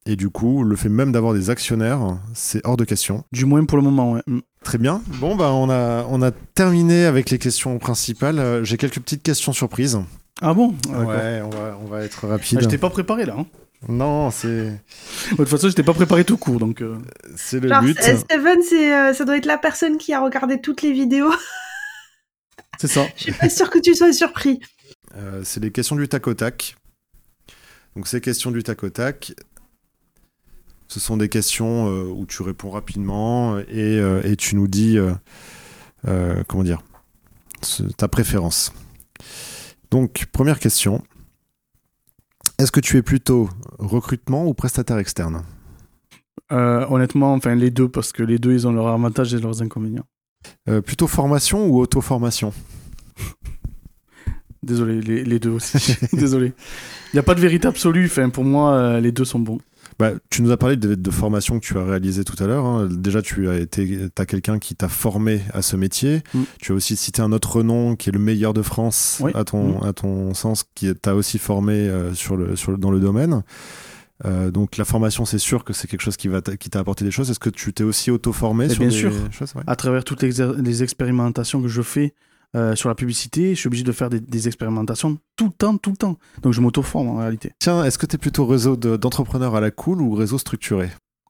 Et du coup, le fait même d'avoir des actionnaires, c'est hors de question. Du moins pour le moment, ouais. Mm. Très bien. Bon, bah, on a, on a terminé avec les questions principales. J'ai quelques petites questions surprises. Ah bon Ouais, on va, on va être rapide. Ah, je t'ai pas préparé là. Hein. non, c'est. de toute façon, je t'ai pas préparé tout court, donc. Euh. C'est le but. Steven, euh, ça doit être la personne qui a regardé toutes les vidéos. <laughs> C'est ça. je suis pas sûr que tu sois surpris. Euh, c'est les questions du tac au tac. Donc ces questions du tac au tac, ce sont des questions où tu réponds rapidement et, et tu nous dis, comment dire, ta préférence. Donc, première question. Est-ce que tu es plutôt recrutement ou prestataire externe? Euh, Honnêtement, enfin les deux, parce que les deux, ils ont leurs avantages et leurs inconvénients. Euh, plutôt formation ou auto-formation? Désolé, les, deux aussi. <laughs> Désolé. Il n'y a pas de vérité absolue. Enfin, pour moi, euh, les deux sont bons. Bah, tu nous as parlé de, de formation que tu as réalisée tout à l'heure. Hein. Déjà, tu as été, as quelqu'un qui t'a formé à ce métier. Mm. Tu as aussi cité un autre nom qui est le meilleur de France, à, ton, mm. à ton sens, qui t'a aussi formé euh, sur le, sur dans le domaine. Euh, donc la formation, c'est sûr que c'est quelque chose qui va qui t'a apporté des choses. Est-ce que tu t'es aussi auto-formé sur bien des sûr. choses? À travers toutes les, les, expérimentations que je fais, euh, sur la publicité, je suis obligé de faire des, expérimentations tout le temps, tout le temps. Donc je m'auto-forme en réalité. Tiens, est-ce que tu es plutôt réseau d'entrepreneurs à la cool ou réseau structuré?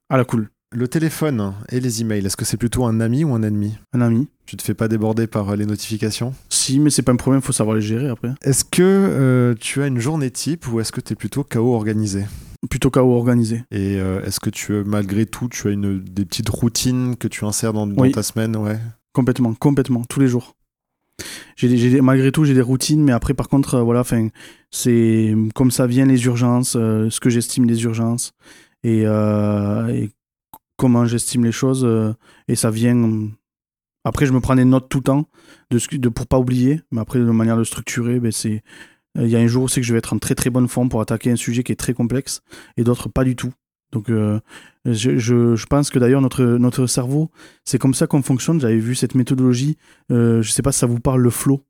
À la cool. Le téléphone et les emails, est-ce que c'est plutôt un ami ou un ennemi? Un ami. Tu te fais pas déborder par euh, les notifications? Si, mais c'est pas un problème, faut savoir les gérer après. Est-ce que euh, tu as une journée type ou est-ce que tu es plutôt chaos organisé? Plutôt chaos organisé. Et est-ce que tu malgré tout, tu as une, des petites routines que tu insères dans, ta semaine? Ouais Complètement, complètement, tous les jours j'ai malgré tout j'ai des routines mais après par contre euh, voilà c'est comme ça vient les urgences euh, ce que j'estime les urgences et, euh, comment j'estime les choses et ça vient après je me prends des notes tout le temps de, de pour pas oublier mais après de manière de structurer ben c'est il y a un jour aussi que je vais être en très très bonne forme pour attaquer un sujet qui est très complexe et d'autres pas du tout. Donc, je, je, pense que d'ailleurs, notre, notre cerveau, c'est comme ça qu'on fonctionne. J'avais vu cette méthodologie. Euh, je ne sais pas si ça vous parle, le flow.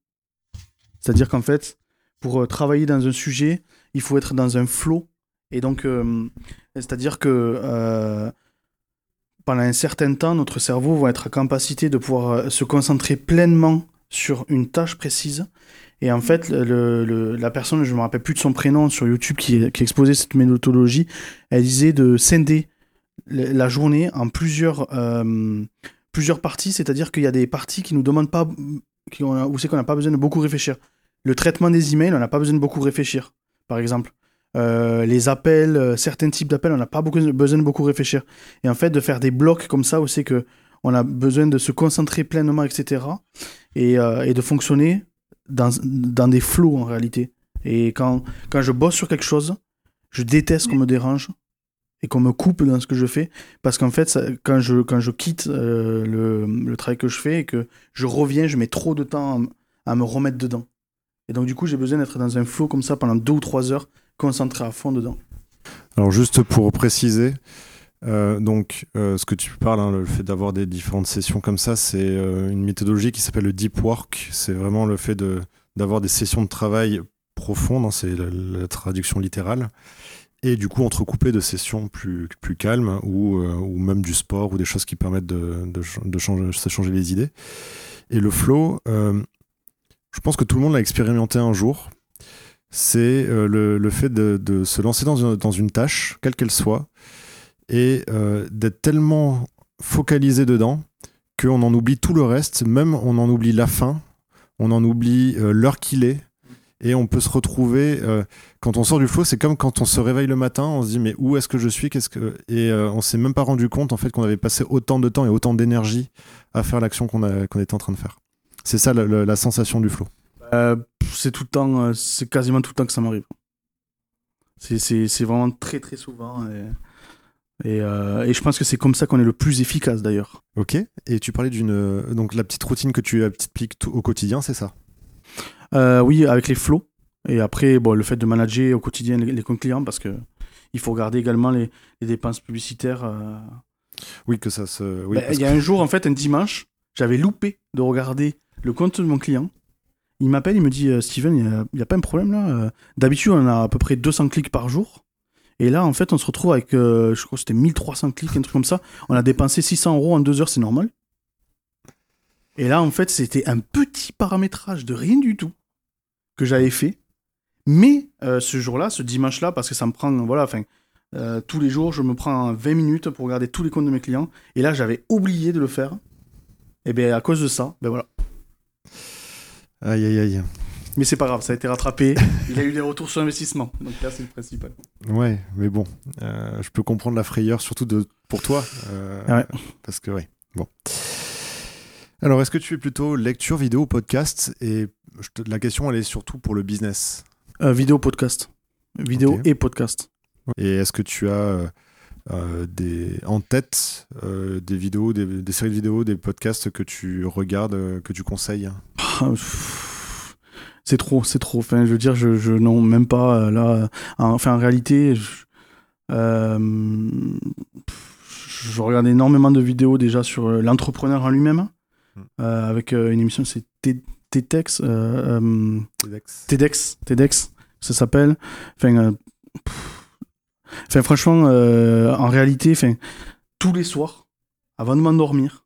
C'est-à-dire qu'en fait, pour euh, travailler dans un sujet, il faut être dans un flow. Et donc, c'est-à-dire que pendant un certain temps, notre cerveau va être à capacité de pouvoir se concentrer pleinement sur une tâche précise et en fait, le, la personne, je ne me rappelle plus de son prénom sur YouTube qui, qui exposait cette méthodologie, elle disait de scinder la journée en plusieurs, euh, plusieurs parties, c'est-à-dire qu'il y a des parties qui nous demandent pas, qui ont, où c'est qu'on n'a pas besoin de beaucoup réfléchir. Le traitement des emails, on n'a pas besoin de beaucoup réfléchir, par exemple. Euh, les appels, euh, certains types d'appels, on n'a pas besoin de beaucoup réfléchir. Et en fait, de faire des blocs comme ça, où c'est que on a besoin de se concentrer pleinement, etc. Et, et de fonctionner dans, dans des flots en réalité. Et quand, quand je bosse sur quelque chose, je déteste qu'on me dérange et qu'on me coupe dans ce que je fais. Parce qu'en fait, quand, je, quand je quitte euh, le, le, travail que je fais et que je reviens, je mets trop de temps à, me remettre dedans. Et donc, du coup, j'ai besoin d'être dans un flow comme ça pendant deux ou trois heures, concentré à fond dedans. Alors, juste pour préciser, euh, donc, euh, ce que tu parles, hein, le fait d'avoir des différentes sessions comme ça, c'est une méthodologie qui s'appelle le deep work. C'est vraiment le fait d'avoir des sessions de travail profondes, hein, c'est la, traduction littérale, et du coup entrecoupées de sessions plus, calmes ou, ou même du sport ou des choses qui permettent de, changer, se changer les idées. Et le flow, je pense que tout le monde l'a expérimenté un jour. C'est euh, le, fait de, se lancer dans une, dans une tâche, quelle qu'elle soit, et euh, d'être tellement focalisé dedans qu'on en oublie tout le reste, même on en oublie la fin, on en oublie euh, l'heure qu'il est, et on peut se retrouver quand on sort du flow c'est comme quand on se réveille le matin on se dit mais où est-ce que je suis qu'est-ce que et on s'est même pas rendu compte en fait qu'on avait passé autant de temps et autant d'énergie à faire l'action qu'on était en train de faire c'est ça la, sensation du flow. Euh, c'est tout le temps, euh, c'est quasiment tout le temps que ça m'arrive. C'est vraiment très très souvent. Et, euh, et, je pense que c'est comme ça qu'on est le plus efficace d'ailleurs. Ok. Et tu parlais d'une. Donc la petite routine que tu appliques au quotidien, c'est ça? Oui, avec les flows. Et après, bon, le fait de manager au quotidien les, comptes clients parce que il faut regarder également les, dépenses publicitaires. Oui, que ça se. Ben, il y a un jour, en fait, un dimanche, j'avais loupé de regarder le compte de mon client. Il m'appelle, il me dit euh, Steven, il n'y a, pas un problème là euh, D'habitude, on a à peu près 200 clics par jour. Et là, en fait, on se retrouve avec, euh, je crois que c'était 1300 clics, un truc comme ça. On a dépensé 600 euros en deux heures, c'est normal. Et là, en fait, c'était un petit paramétrage de rien du tout que j'avais fait. Mais ce jour-là, ce dimanche-là, parce que ça me prend, voilà, enfin, tous les jours, je me prends 20 minutes pour regarder tous les comptes de mes clients. Et là, j'avais oublié de le faire. Et bien, à cause de ça, ben voilà, Aïe, aïe, aïe. Mais c'est pas grave, ça a été rattrapé. <laughs> Il a eu des retours sur investissement. Donc là, c'est le principal. Ouais, mais bon, euh, je peux comprendre la frayeur, surtout de, pour toi. Euh, ouais. Parce que, oui, bon. Alors, est-ce que tu es plutôt lecture, vidéo, podcast? Et la question, elle est surtout pour le business. Euh, vidéo, podcast. Vidéo et podcast. Et est-ce que tu as euh, des, en tête euh, des vidéos, des, séries de vidéos, des podcasts que tu regardes, euh, que tu conseilles? Ah, C'est trop, c'est trop. Enfin, je veux dire, je, je non, même pas là. Enfin, en réalité, je, je, regarde énormément de vidéos déjà sur l'entrepreneur en lui-même, hmm. avec une émission, c'est TEDx, TEDx, TEDx, TEDx, ça s'appelle. Enfin, Enfin, franchement, euh, en réalité, enfin, tous les soirs, avant de m'endormir,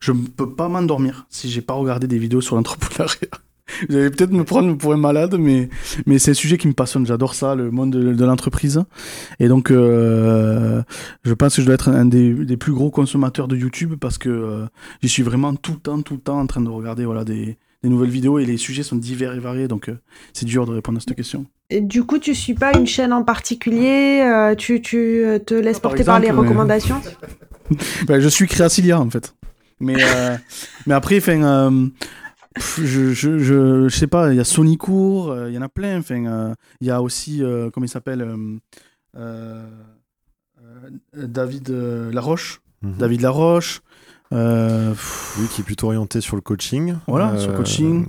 je ne peux pas m'endormir si j'ai pas regardé des vidéos sur l'entrepreneuriat. Vous allez peut-être me prendre pour un malade, mais, mais c'est un sujet qui me passionne. J'adore ça, le monde de, l'entreprise. Et donc, euh, je pense que je dois être un des, des plus gros consommateurs de YouTube parce que euh, j'y suis vraiment tout le temps, tout le temps en train de regarder voilà, des, des nouvelles vidéos et les sujets sont divers et variés, donc euh, c'est dur de répondre à cette question. Et du coup, tu suis pas une chaîne en particulier tu, tu, te laisses porter par les recommandations <laughs> ben, Je suis Créacilia en fait. Mais, mais après, enfin, je, je, je, sais pas, il y a Sonicourt, il y en a plein. Enfin, il y a aussi, comment il s'appelle David Laroche. Mhm. David Laroche. Euh, oui, qui est plutôt orienté sur le coaching. Voilà, sur le coaching.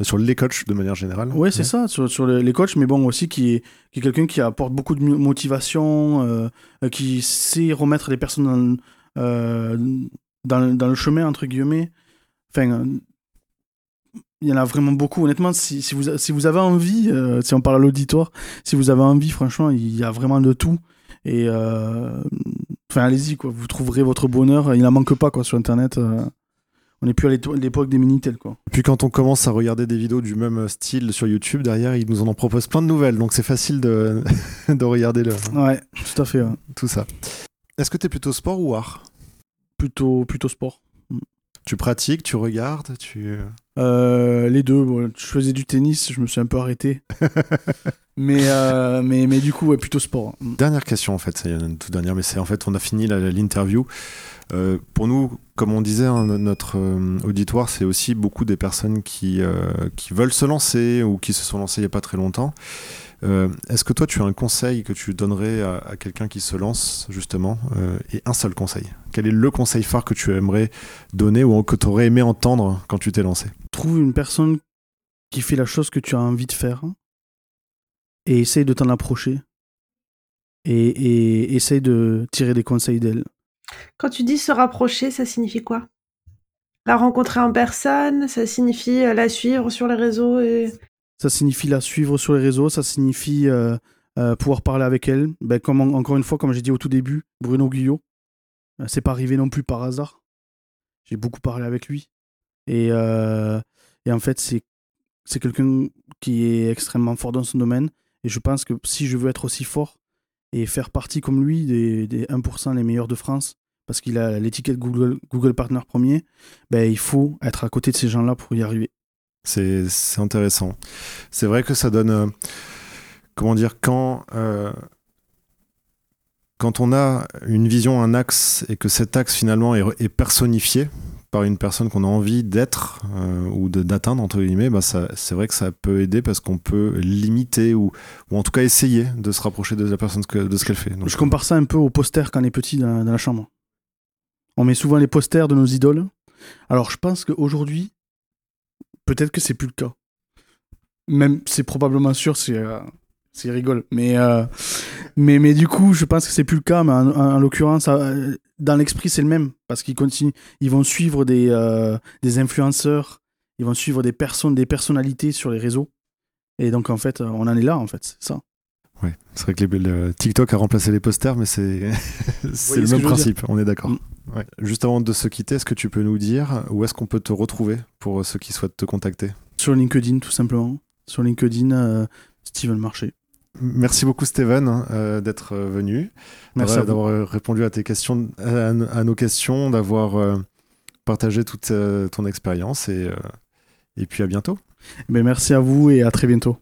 Euh, sur les coachs de manière générale. Ouais, c'est ça, sur, sur, les coachs, mais bon, aussi qui est, qui est quelqu'un qui apporte beaucoup de motivation, euh, qui sait remettre les personnes dans, dans, dans, le chemin, entre guillemets. Enfin, il y en a vraiment beaucoup. Honnêtement, si, si, vous, si vous avez envie, si on parle à l'auditoire, si vous avez envie, franchement, il y a vraiment de tout. Et Enfin, allez-y, quoi. Vous trouverez votre bonheur. Il n'en manque pas, quoi, sur Internet. Euh. On n'est plus à l'époque des Minitel, quoi. Et puis quand on commence à regarder des vidéos du même style sur YouTube, derrière, ils nous en proposent plein de nouvelles. Donc c'est facile de, <laughs> de regarder le... Ouais, tout à fait. Tout ça. Est-ce que tu es plutôt sport ou art? Plutôt, plutôt sport. Tu pratiques, tu regardes, tu... Euh, les deux. je faisais du tennis, je me suis un peu arrêté. <laughs> mais, euh, mais, mais du coup, plutôt sport. Dernière question, en fait. C'est une toute dernière, mais c'est en fait, on a fini l'interview. Euh, pour nous, comme on disait, hein, notre auditoire, c'est aussi beaucoup des personnes qui, qui veulent se lancer ou qui se sont lancées il n'y a pas très longtemps. Euh, est-ce que toi, tu as un conseil que tu donnerais à, quelqu'un qui se lance, justement, euh, et un seul conseil? Quel est le conseil phare que tu aimerais donner ou que tu aurais aimé entendre quand tu t'es lancé? Trouve une personne qui fait la chose que tu as envie de faire et essaye de t'en approcher et, et essaye de tirer des conseils d'elle. Quand tu dis se rapprocher, ça signifie quoi? La rencontrer en personne, ça signifie euh, la suivre sur les réseaux et ça signifie la suivre sur les réseaux, ça signifie euh, euh, pouvoir parler avec elle. Ben, encore une fois, comme j'ai dit au tout début, Bruno Guyot, euh, c'est pas arrivé non plus par hasard. J'ai beaucoup parlé avec lui. Et, et en fait, c'est quelqu'un qui est extrêmement fort dans son domaine. Et je pense que si je veux être aussi fort et faire partie comme lui des, des 1% les meilleurs de France, parce qu'il a l'étiquette Google, Google Partner premier, ben, il faut être à côté de ces gens-là pour y arriver. C'est intéressant. C'est vrai que ça donne. Euh, comment dire Quand. Euh, quand on a une vision, un axe, et que cet axe finalement est, personnifié par une personne qu'on a envie d'être euh, ou d'atteindre, entre guillemets, bah c'est vrai que ça peut aider parce qu'on peut limiter ou, ou, en tout cas essayer de se rapprocher de la personne de ce qu'elle fait. je compare ça un peu au poster quand on est petit dans, dans la chambre. On met souvent les posters de nos idoles. Alors je pense qu'aujourd'hui, peut-être que c'est plus le cas. Même, c'est probablement sûr, c'est euh, c'est rigole. Mais, euh, mais, mais du coup, je pense que c'est plus le cas. Mais en, l'occurrence, euh, dans l'esprit, c'est le même. Parce qu'ils continuent, ils vont suivre des, des influenceurs, ils vont suivre des personnes, des personnalités sur les réseaux. Et donc, en fait, on en est là, en fait, c'est ça. Ouais, c'est vrai que les, TikTok a remplacé les posters, mais c'est <laughs> le même principe, on est d'accord. Mm. Juste avant de se quitter, est-ce que tu peux nous dire où est-ce qu'on peut te retrouver pour ceux qui souhaitent te contacter? Sur LinkedIn, tout simplement. Sur LinkedIn, euh, Steven Marché. Merci beaucoup Steven hein, euh, d'être euh, venu, Merci d'avoir répondu à tes questions, à, nos questions, d'avoir partagé toute ton expérience et, et puis à bientôt. Mais merci à vous et à très bientôt.